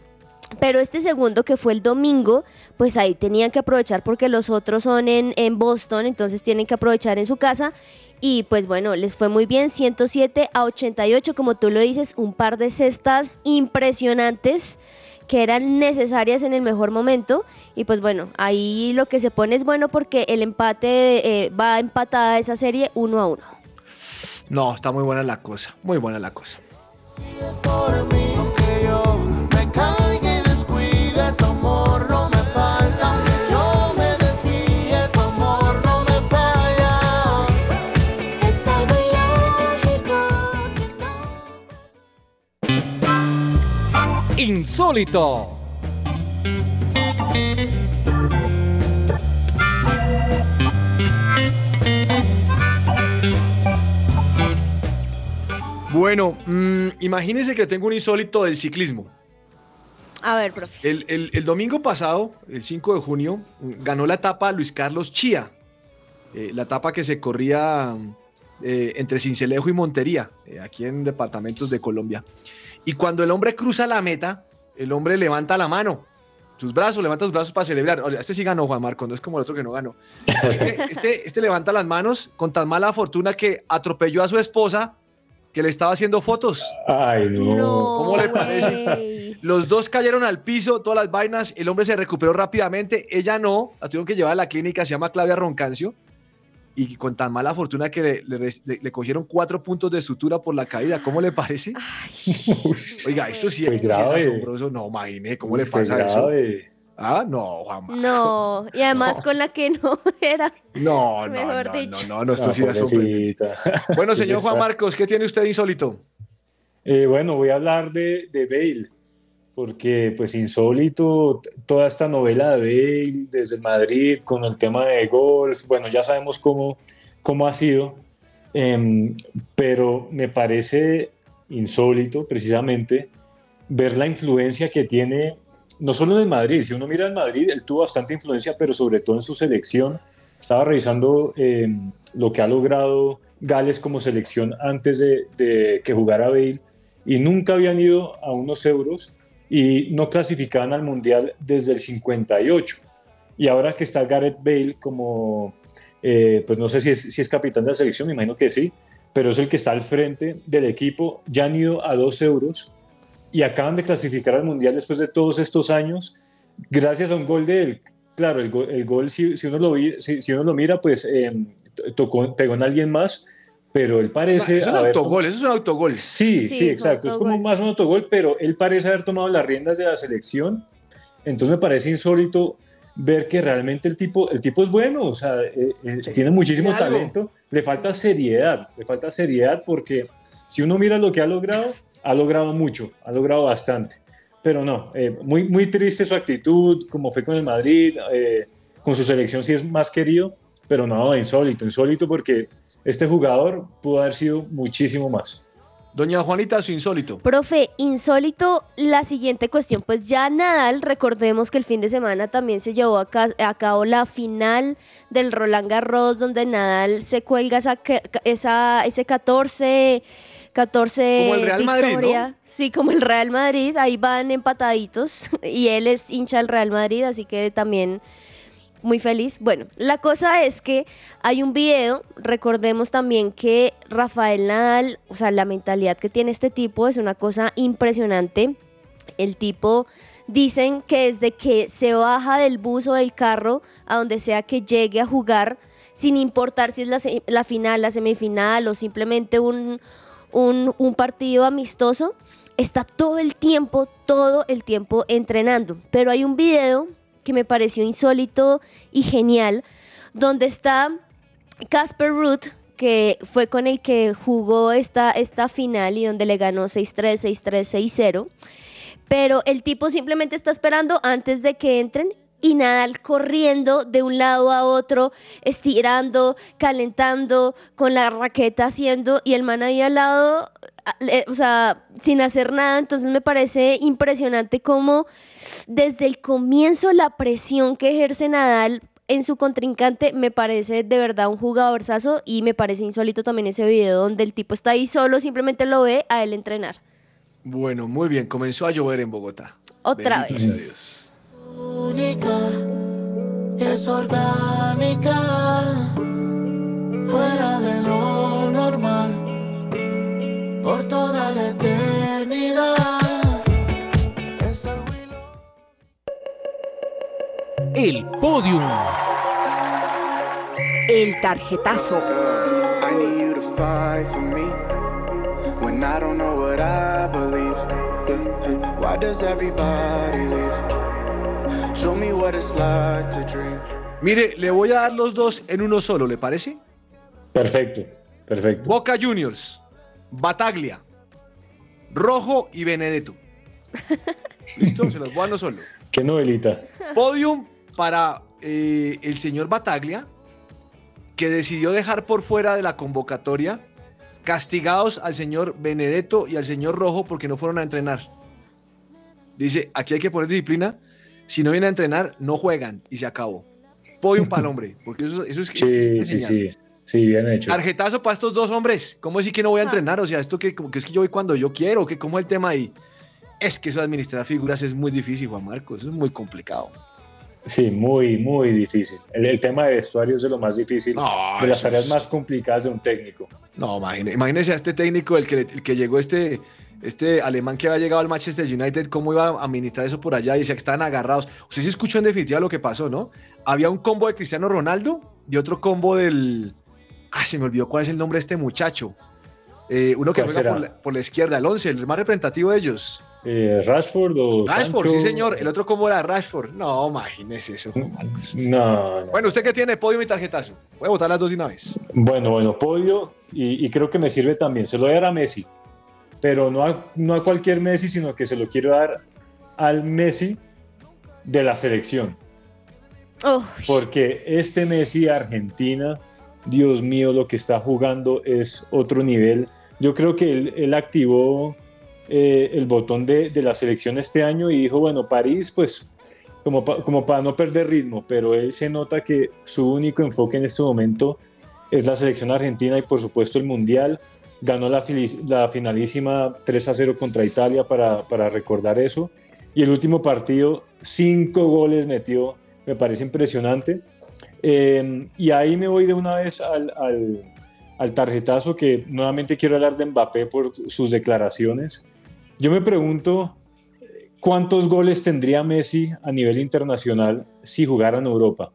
Pero este segundo, que fue el domingo, pues ahí tenían que aprovechar porque los otros son en, en Boston, entonces tienen que aprovechar en su casa. Y pues bueno, les fue muy bien, 107 a 88, como tú lo dices, un par de cestas impresionantes que eran necesarias en el mejor momento. Y pues bueno, ahí lo que se pone es bueno porque el empate eh, va empatada esa serie uno a uno. No, está muy buena la cosa, muy buena la cosa. Caiga y no me falta. Aunque yo me tu amor insólito. Bueno, mm, imagínense que tengo un insólito del ciclismo. A ver, profe. El, el- el domingo pasado, el 5 de junio, mm, ganó la etapa Luis Carlos Chía. Eh, la etapa que se corría eh, entre Cincelejo y Montería, eh, aquí en departamentos de Colombia. Y cuando el hombre cruza la meta, el hombre levanta la mano, sus brazos, levanta sus brazos para celebrar. Este sí ganó, Juan Marco, no es como el otro que no ganó. Este, este- este levanta las manos con tan mala fortuna que atropelló a su esposa que le estaba haciendo fotos. Ay, no. ¿Cómo le parece? Los dos cayeron al piso, todas las vainas. El hombre se recuperó rápidamente. Ella no, la tuvieron que llevar a la clínica, se llama Claudia Roncancio. Y con tan mala fortuna que le, le- le- le cogieron cuatro puntos de sutura por la caída. ¿Cómo le parece? Oiga, esto sí, sí es asombroso. No, imagine, ¿cómo le pasa eso? grave. Ah, no, Juan. Mar- No, y además con la que no era. No, no, Mejor no, dicho. no, no, no, esto Ah, sí es sorprendente. Bueno, señor Juan. Marcos, ¿qué tiene usted insólito? Eh, bueno, voy a hablar de, de Bale, porque pues insólito toda esta novela de Bale desde Madrid con el tema de golf, bueno, ya sabemos cómo, cómo ha sido, em, pero me parece insólito precisamente ver la influencia que tiene, no solo en Madrid, si uno mira el Madrid, él tuvo bastante influencia, pero sobre todo en su selección. Estaba revisando em, lo que ha logrado Gales como selección antes de, de que jugara Bale y nunca habían ido a unos euros y no clasificaban al Mundial desde el 58. Y ahora que está Gareth Bale como, eh, pues no sé si es, si es capitán de la selección, me imagino que sí, pero es el que está al frente del equipo, ya han ido a dos euros y acaban de clasificar al Mundial después de todos estos años, gracias a un gol de él. Claro, el, gol, el gol, si, si uno lo vi- si, si uno lo mira, pues eh, tocó, pegó en alguien más, pero él parece... Es un haber- autogol, eso es un autogol. Sí, Sí, sí, exacto. Es como más un autogol, pero él parece haber tomado las riendas de la selección. Entonces me parece insólito ver que realmente el tipo, el tipo es bueno, o sea, eh, eh, tiene muchísimo talento. Le falta seriedad, le falta seriedad porque si uno mira lo que ha logrado, ha logrado mucho, ha logrado bastante. Pero no, eh, muy, muy triste su actitud, como fue con el Madrid, eh, con su selección sí es más querido, pero no, insólito, insólito porque este jugador pudo haber sido muchísimo más. Doña Juanita, su insólito. Profe, insólito la siguiente cuestión. Pues ya Nadal, recordemos que el fin de semana también se llevó a, ca- a cabo la final del Roland Garros, donde Nadal se cuelga esa, esa, ese 14, 14 Como el Real Madrid, victoria. ¿no? Sí, como el Real Madrid, ahí van empataditos. Y él es hincha del Real Madrid, así que también muy feliz. Bueno, la cosa es que hay un video, recordemos también que Rafael Nadal, o sea, la mentalidad que tiene este tipo es una cosa impresionante. El tipo dicen que desde que se baja del bus o del carro a donde sea que llegue a jugar, sin importar si es la, la final, la semifinal o simplemente un, un, un partido amistoso, está todo el tiempo, todo el tiempo entrenando. Pero hay un video que me pareció insólito y genial, donde está Casper Ruth, que fue con el que jugó esta, esta final y donde le ganó 6-3, 6-3, 6-0. Pero el tipo simplemente está esperando antes de que entren y Nadal corriendo de un lado a otro, estirando, calentando, con la raqueta haciendo y el man ahí al lado, o sea, sin hacer nada. Entonces me parece impresionante cómo desde el comienzo la presión que ejerce Nadal en su contrincante me parece de verdad un jugadorzazo y me parece insólito también ese video donde el tipo está ahí solo, simplemente lo ve a él entrenar. Bueno, muy bien, comenzó a llover en Bogotá. Otra Bendito vez. única, es orgánica, fuera de lo por toda la eternidad. El podium. El tarjetazo. I need you to fight for me when I don't know what I believe. Yeah, hey, Why does everybody leave? Show me what it's like to dream. Mire, le voy a dar los dos en uno solo, ¿le parece? Perfecto, perfecto. ¿Listo? Se los voy a no solo. Qué novelita. Podium para eh, el señor Bataglia, que decidió dejar por fuera de la convocatoria castigados al señor Benedetto y al señor Rojo porque no fueron a entrenar. Dice, aquí hay que poner disciplina. Si no vienen a entrenar, no juegan y se acabó. Podium para el hombre, porque eso, eso es que... Sí, es sí, sí. Sí, bien hecho. Tarjetazo para estos dos hombres. ¿Cómo decir que no voy a entrenar? O sea, esto que, como que es que yo voy cuando yo quiero, que cómo es el tema ahí. Es que eso de administrar figuras es muy difícil, Juan Marcos. Eso es muy complicado. Sí, muy, muy difícil. El, el tema de vestuario es de lo más difícil, No, de las tareas es- más complicadas de un técnico. No, imagine- imagínese a este técnico, el que, el que llegó, este, este alemán que había llegado al Manchester United, cómo iba a administrar eso por allá y decía que estaban agarrados. Usted sí escuchó en definitiva lo que pasó, ¿no? Había un combo de Cristiano Ronaldo y otro combo del. Ah, se me olvidó cuál es el nombre de este muchacho. Eh, uno que ¿Cuál juega por la, por la izquierda, el 11, el más representativo de ellos. Eh, Rashford o Rashford, Sancho? sí, señor. El otro combo era Rashford. No, imagínese eso. No, no. Bueno, ¿usted qué tiene? Podio y tarjetazo. Voy a votar las dos de una vez. Bueno, bueno, podio y, y creo que me sirve también. Se lo voy a dar a Messi, pero no a, no a cualquier Messi, sino que se lo quiero dar al Messi de la selección. Porque este Messi Argentina, Dios mío, lo que está jugando es otro nivel. Yo creo que él, él activó eh, el botón de, la selección este año y dijo, bueno, París, pues como, pa- como para no perder ritmo, pero él se nota que su único enfoque en este momento es la selección argentina y por supuesto el Mundial. Ganó la finalísima 3 a 0 contra Italia para, para recordar eso. Y el último partido, cinco goles metió, me parece impresionante. Eh, y ahí me voy de una vez al, al, al tarjetazo que nuevamente quiero hablar de Mbappé por sus declaraciones. Yo me pregunto cuántos goles tendría Messi a nivel internacional si jugara en Europa.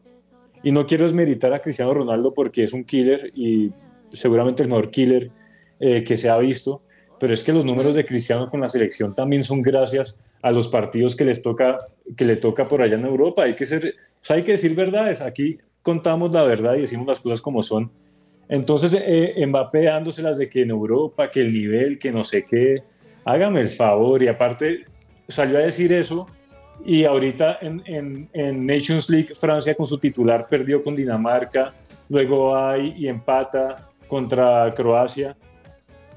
Y no quiero desmeritar a Cristiano Ronaldo porque es un killer y seguramente el mejor killer eh, que se ha visto, pero es que los números de Cristiano con la selección también son gracias a los partidos que les toca que le toca por allá en Europa. Hay que ser, o sea, hay que decir verdades. Aquí contamos la verdad y decimos las cosas como son. Entonces, eh, Mbappé dándoselas de que en Europa, que el nivel, que no sé qué, hágame el favor. Y aparte, salió a decir eso y ahorita en, en- en Nations League Francia con su titular perdió con Dinamarca, luego va y empata contra Croacia.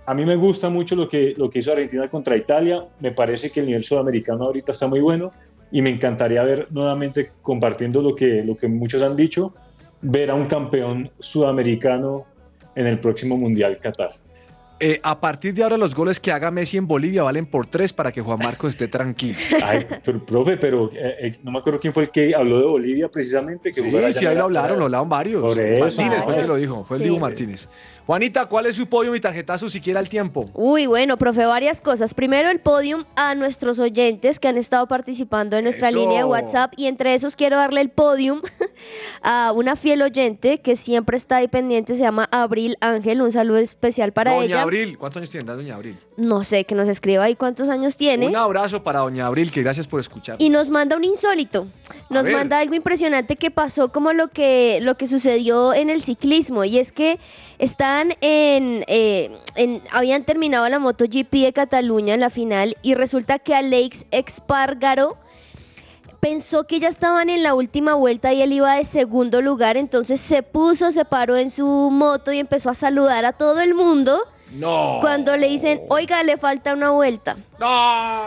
A mí me gusta mucho lo que, lo que hizo Argentina contra Italia, me parece que el nivel sudamericano ahorita está muy bueno y me encantaría ver nuevamente compartiendo lo que, lo que muchos han dicho, ver a un campeón sudamericano en el próximo Mundial Qatar. Eh, a partir de ahora, los goles que haga Messi en Bolivia valen por tres para que Juan Marcos esté tranquilo. Ay, pero, profe, pero eh, eh, no me acuerdo quién fue el que habló de Bolivia precisamente. Que Sí, sí, ahí lo hablaron, lo hablaron varios. Por eso, Martínez fue el que lo varios. dijo, fue el Sí. Dibu Martínez. Juanita, ¿cuál es su podio y tarjetazo siquiera el tiempo? Uy, bueno, profe, varias cosas. Primero el podium a nuestros oyentes que han estado participando en nuestra Eso. línea de WhatsApp y entre esos quiero darle el podium a una fiel oyente que siempre está ahí pendiente, se llama Abril Ángel, un saludo especial para Doña ella. Abril, ¿cuántos años tiene Doña Abril? No sé, que nos escriba ahí cuántos años tiene. Un abrazo para Doña Abril, que gracias por escuchar. Y nos manda un insólito. Nos manda algo impresionante que pasó como lo que, lo que sucedió en el ciclismo. Y es que en, eh, en- Habían terminado la MotoGP de Cataluña en la final. Y resulta que Alex Espargaro pensó que ya estaban en la última vuelta y él iba de segundo lugar. Entonces se puso, se paró en su moto y empezó a saludar a todo el mundo. No. Cuando le dicen, oiga, le falta una vuelta.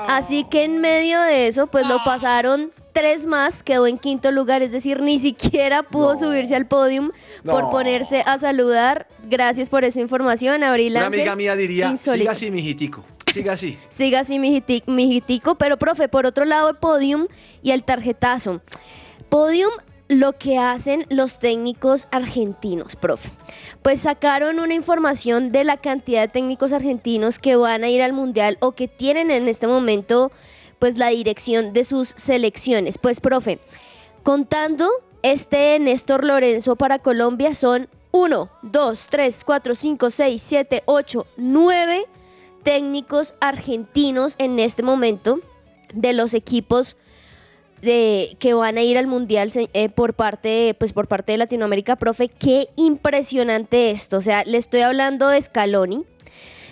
Así que en medio de eso, pues lo pasaron tres más, quedó en quinto lugar, es decir, ni siquiera pudo subirse al podium por ponerse a saludar. Gracias por esa información, Abril Una Ángel. amiga mía diría, Insólito. siga así, mijitico, siga así. Siga así, mijiti- mijitico. Pero, profe, por otro lado, el podium y el tarjetazo. Podium, lo que hacen los técnicos argentinos, profe. Pues sacaron una información de la cantidad de técnicos argentinos que van a ir al Mundial o que tienen en este momento, pues, la dirección de sus selecciones. Pues, profe, contando este Néstor Lorenzo para Colombia son 1, 2, 3, 4, 5, 6, 7, 8, 9 técnicos argentinos en este momento de los equipos de, que van a ir al mundial eh, por parte pues por parte de Latinoamérica, profe, qué impresionante esto. O sea, le estoy hablando de Scaloni,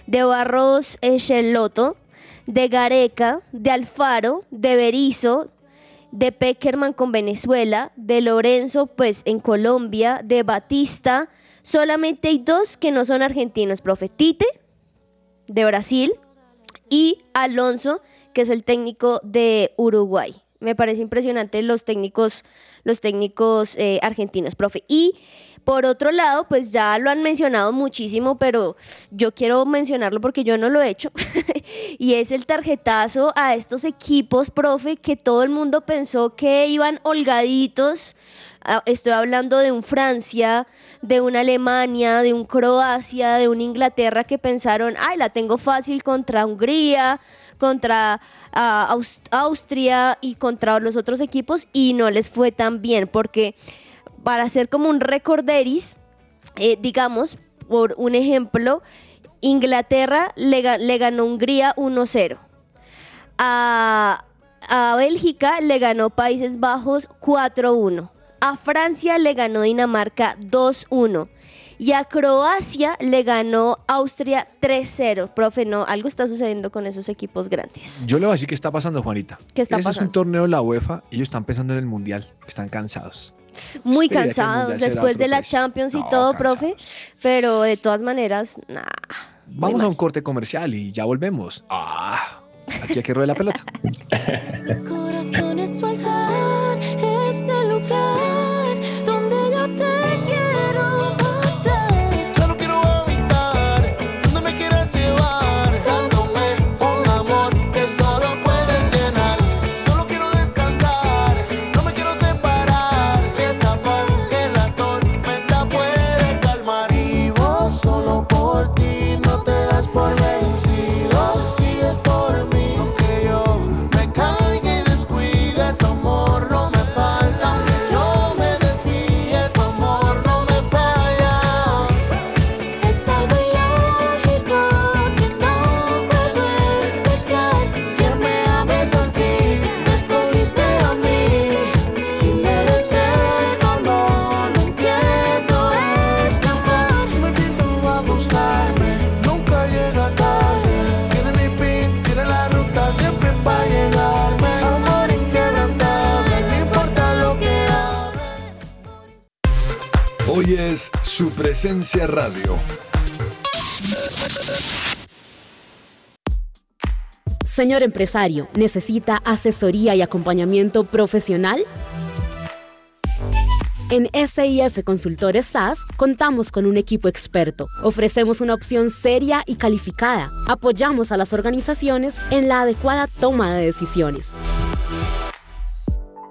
de Barros Echeloto, de Gareca, de Alfaro, de Berizo, de Peckerman con Venezuela, de Lorenzo pues en Colombia, de Batista. Solamente hay dos que no son argentinos, profe. Tite, de Brasil, y Alonso, que es el técnico de Uruguay. Me parece impresionante los técnicos, los técnicos eh, argentinos, profe. Y por otro lado, pues ya lo han mencionado muchísimo, pero yo quiero mencionarlo porque yo no lo he hecho. y es el tarjetazo a estos equipos, profe, que todo el mundo pensó que iban holgaditos. Ah, Estoy hablando de un Francia, de una Alemania, de un Croacia, de un Inglaterra que pensaron, ay, la tengo fácil contra Hungría, contra ah, Aus- Austria y contra los otros equipos y no les fue tan bien porque para hacer como un recorderis, eh, digamos, por un ejemplo, Inglaterra le, le ganó Hungría 1-0. A, a Bélgica le ganó Países Bajos 4-1. A Francia le ganó Dinamarca 2-1. Y a Croacia le ganó Austria 3-0. Profe, no, algo está sucediendo con esos equipos grandes. Yo le voy a decir qué está pasando, Juanita. ¿Qué está Ese es pasando? un torneo de la UEFA y ellos están pensando en el Mundial. Están cansados. Muy cansados después de la. Champions y No, todo, cansados. profe. Pero de todas maneras, nah. Vamos a un corte comercial y ya volvemos. Ah, aquí a que ruede la pelota. su presencia radio. Señor empresario, ¿necesita asesoría y acompañamiento profesional? En SIF Consultores SAS contamos con un equipo experto. Ofrecemos una opción seria y calificada. Apoyamos a las organizaciones en la adecuada toma de decisiones.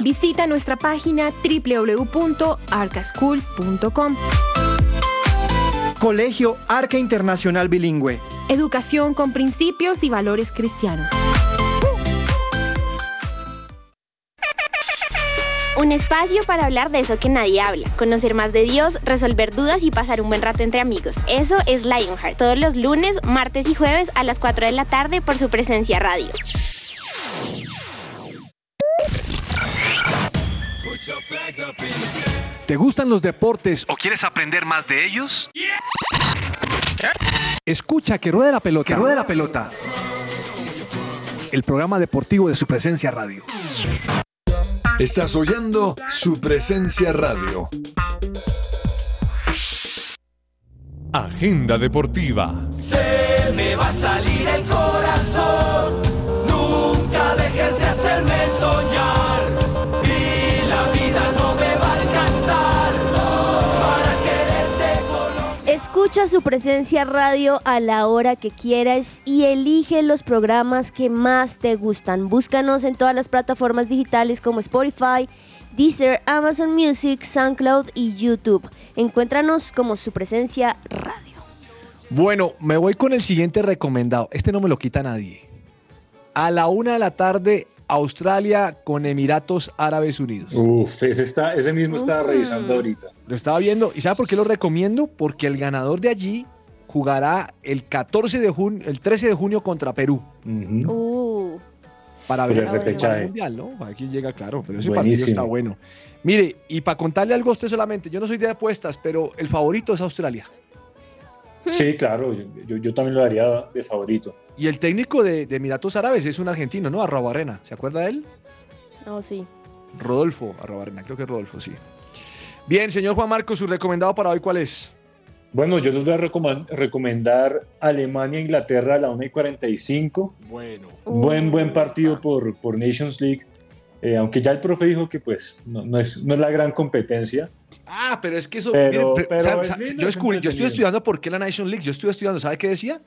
Visita nuestra página www.arcaschool.com. Colegio Arca Internacional Bilingüe. Educación con principios y valores cristianos. Un espacio para hablar de eso que nadie habla, conocer más de Dios, resolver dudas y pasar un buen rato entre amigos. Eso es Lionheart, todos los lunes, martes y jueves a las 4 de la tarde por su presencia radio. ¿Te gustan los deportes o quieres aprender más de ellos? Escucha que ruede la pelota. Que ruede la pelota. El programa deportivo de su presencia radio. Estás oyendo su presencia radio. Agenda deportiva. Se me va a Escucha su presencia radio a la hora que quieras y elige los programas que más te gustan. Búscanos en todas las plataformas digitales como Spotify, Deezer, Amazon Music, SoundCloud y YouTube. Encuéntranos como su presencia radio. Bueno, me voy con el siguiente recomendado. Este no me lo quita nadie. A la una de la tarde, Australia con Emiratos Árabes Unidos. Uf, ese, está, ese mismo estaba revisando ahorita. Lo estaba viendo. ¿Y sabe por qué lo recomiendo? Porque el ganador de allí jugará el 14 de junio, el 13 de junio contra Perú. Uh, Para ver el para repechaje. el mundial, ¿no? Aquí llega claro, pero ese Buenísimo. partido está bueno. Mire, y para contarle algo a usted solamente, yo no soy de apuestas, pero el favorito es Australia. Sí, claro, yo, yo- yo también lo daría de favorito. Y el técnico de, de Emiratos Árabes es un argentino, ¿no? Arrobarrena. ¿Se acuerda de él? no, sí. Rodolfo Arrobarrena, creo que es Rodolfo, sí. Bien, señor Juan Marcos, su recomendado para hoy, ¿cuál es? Bueno, yo les voy a recomendar Alemania-Inglaterra a la 1 y 45. Bueno. Buen, buen partido por, por Nations League. Eh, aunque ya el profe dijo que pues no, no es, no es la gran competencia. Ah, pero es que eso. Pero- mire, pero ¿sabe- es sabe- lindo, yo, es escu- yo estuve entretenido. estudiando por qué la Nation League. Yo estuve estudiando, ¿sabe qué decía?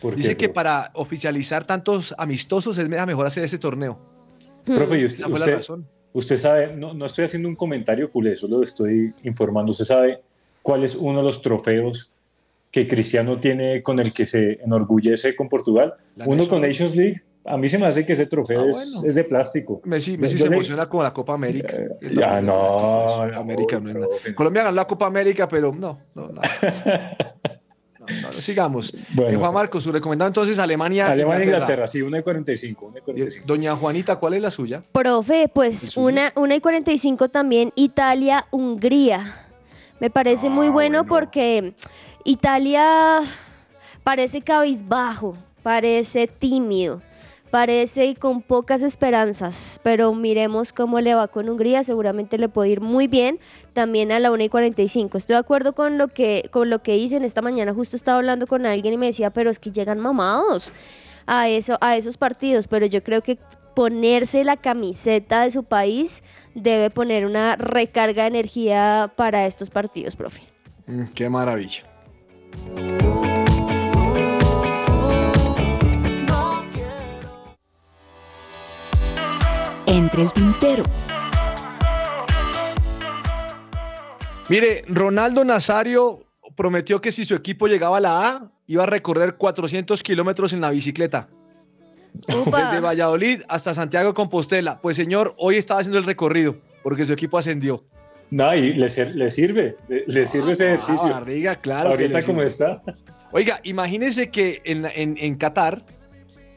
¿Por Dice qué, que profe? para oficializar tantos amistosos es mejor hacer ese torneo. Profe, y Esa usted, la usted- razón. usted sabe, no, no estoy haciendo un comentario culé, solo estoy informando. ¿Usted sabe cuál es uno de los trofeos que Cristiano tiene con el que se enorgullece con Portugal? La Uno con League. Nations League. A mí se me hace que ese trofeo Ah, es, bueno. es de plástico. Messi, Messi se le- emociona con la Copa América. Es ya, no, es que no, América no es nada. profe. Colombia ganó la Copa América, pero no, no, nada. No, no, no, sigamos. Bueno. Eh, Juan Marcos, su recomendado entonces Alemania. Alemania, Inglaterra, sí, 1 y 45. 1 y 45. Doña Juanita, ¿cuál es la suya? Profe, pues una, una y 45 también Italia, Hungría. Me parece muy bueno, porque Italia parece cabizbajo, parece tímido, parece con pocas esperanzas, pero miremos cómo le va con Hungría, seguramente le puede ir muy bien también a la 1 y 45. Estoy de acuerdo con lo que con lo que dicen esta mañana, justo estaba hablando con alguien y me decía, pero es que llegan mamados a eso a esos partidos, pero yo creo que ponerse la camiseta de su país debe poner una recarga de energía para estos partidos, profe. Mm, qué maravilla. Entre el tintero. Mire, Ronaldo Nazario prometió que si su equipo llegaba a la A, iba a recorrer 400 kilómetros en la bicicleta. Desde Valladolid hasta Santiago de Compostela. Pues señor, hoy estaba haciendo el recorrido porque su equipo ascendió. No, y le, sirve, le, le sirve ese ejercicio. Ah, barriga, claro. Ahorita como está. Oiga, imagínense que en, en, en Qatar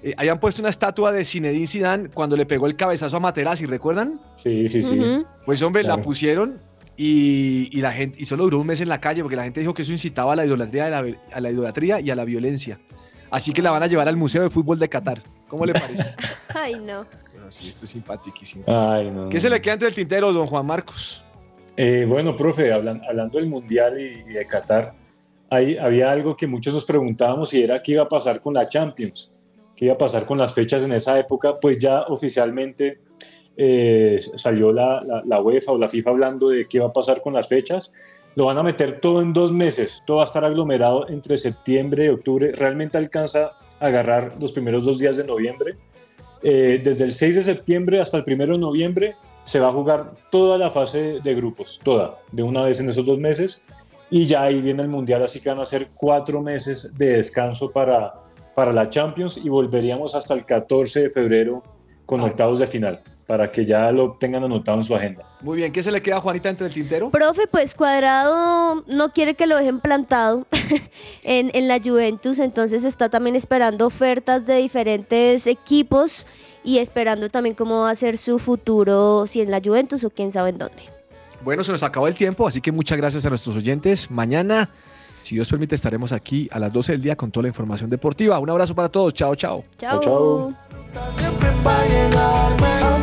eh, hayan puesto una estatua de Zinedine Zidane cuando le pegó el cabezazo a Materazzi, ¿recuerdan? Sí, sí, sí. Pues hombre, la pusieron y, y la gente y solo duró un mes en la calle porque la gente dijo que eso incitaba a la idolatría, a la, a la idolatría y a la violencia. Así que la van a llevar al Museo de Fútbol de Qatar. ¿Cómo le parece? Ay, no. Así, esto es simpaticísimo. Ay, no. ¿Qué se le queda entre el tintero, don Juan Marcos? Eh, bueno, profe, hablan- hablando del Mundial y, y de Qatar, hay- había algo que muchos nos preguntábamos y era qué iba a pasar con la Champions, qué iba a pasar con las fechas en esa época, pues ya oficialmente eh, salió la, la- la UEFA o la FIFA hablando de qué va a pasar con las fechas. Lo van a meter todo en dos meses, todo va a estar aglomerado entre septiembre y octubre, realmente alcanza a agarrar los primeros dos días de noviembre. Eh, desde el 6 de septiembre hasta el 1 de noviembre se va a jugar toda la fase de grupos, toda, de una vez en esos dos meses. Y ya ahí viene el Mundial, así que van a ser cuatro meses de descanso para, para la Champions y volveríamos hasta el 14 de febrero con octavos de final, para que ya lo tengan anotado en su agenda. Muy bien, ¿qué se le queda a Juanita entre el tintero? Profe, pues Cuadrado no quiere que lo dejen plantado en, en la Juventus, entonces está también esperando ofertas de diferentes equipos y esperando también cómo va a ser su futuro, si en la Juventus o quién sabe en dónde. Bueno, se nos acabó el tiempo, así que muchas gracias a nuestros oyentes. Mañana, si Dios permite, estaremos aquí a las 12 del día con toda la información deportiva. Un abrazo para todos. Chao, chao. Chao, chao. chao.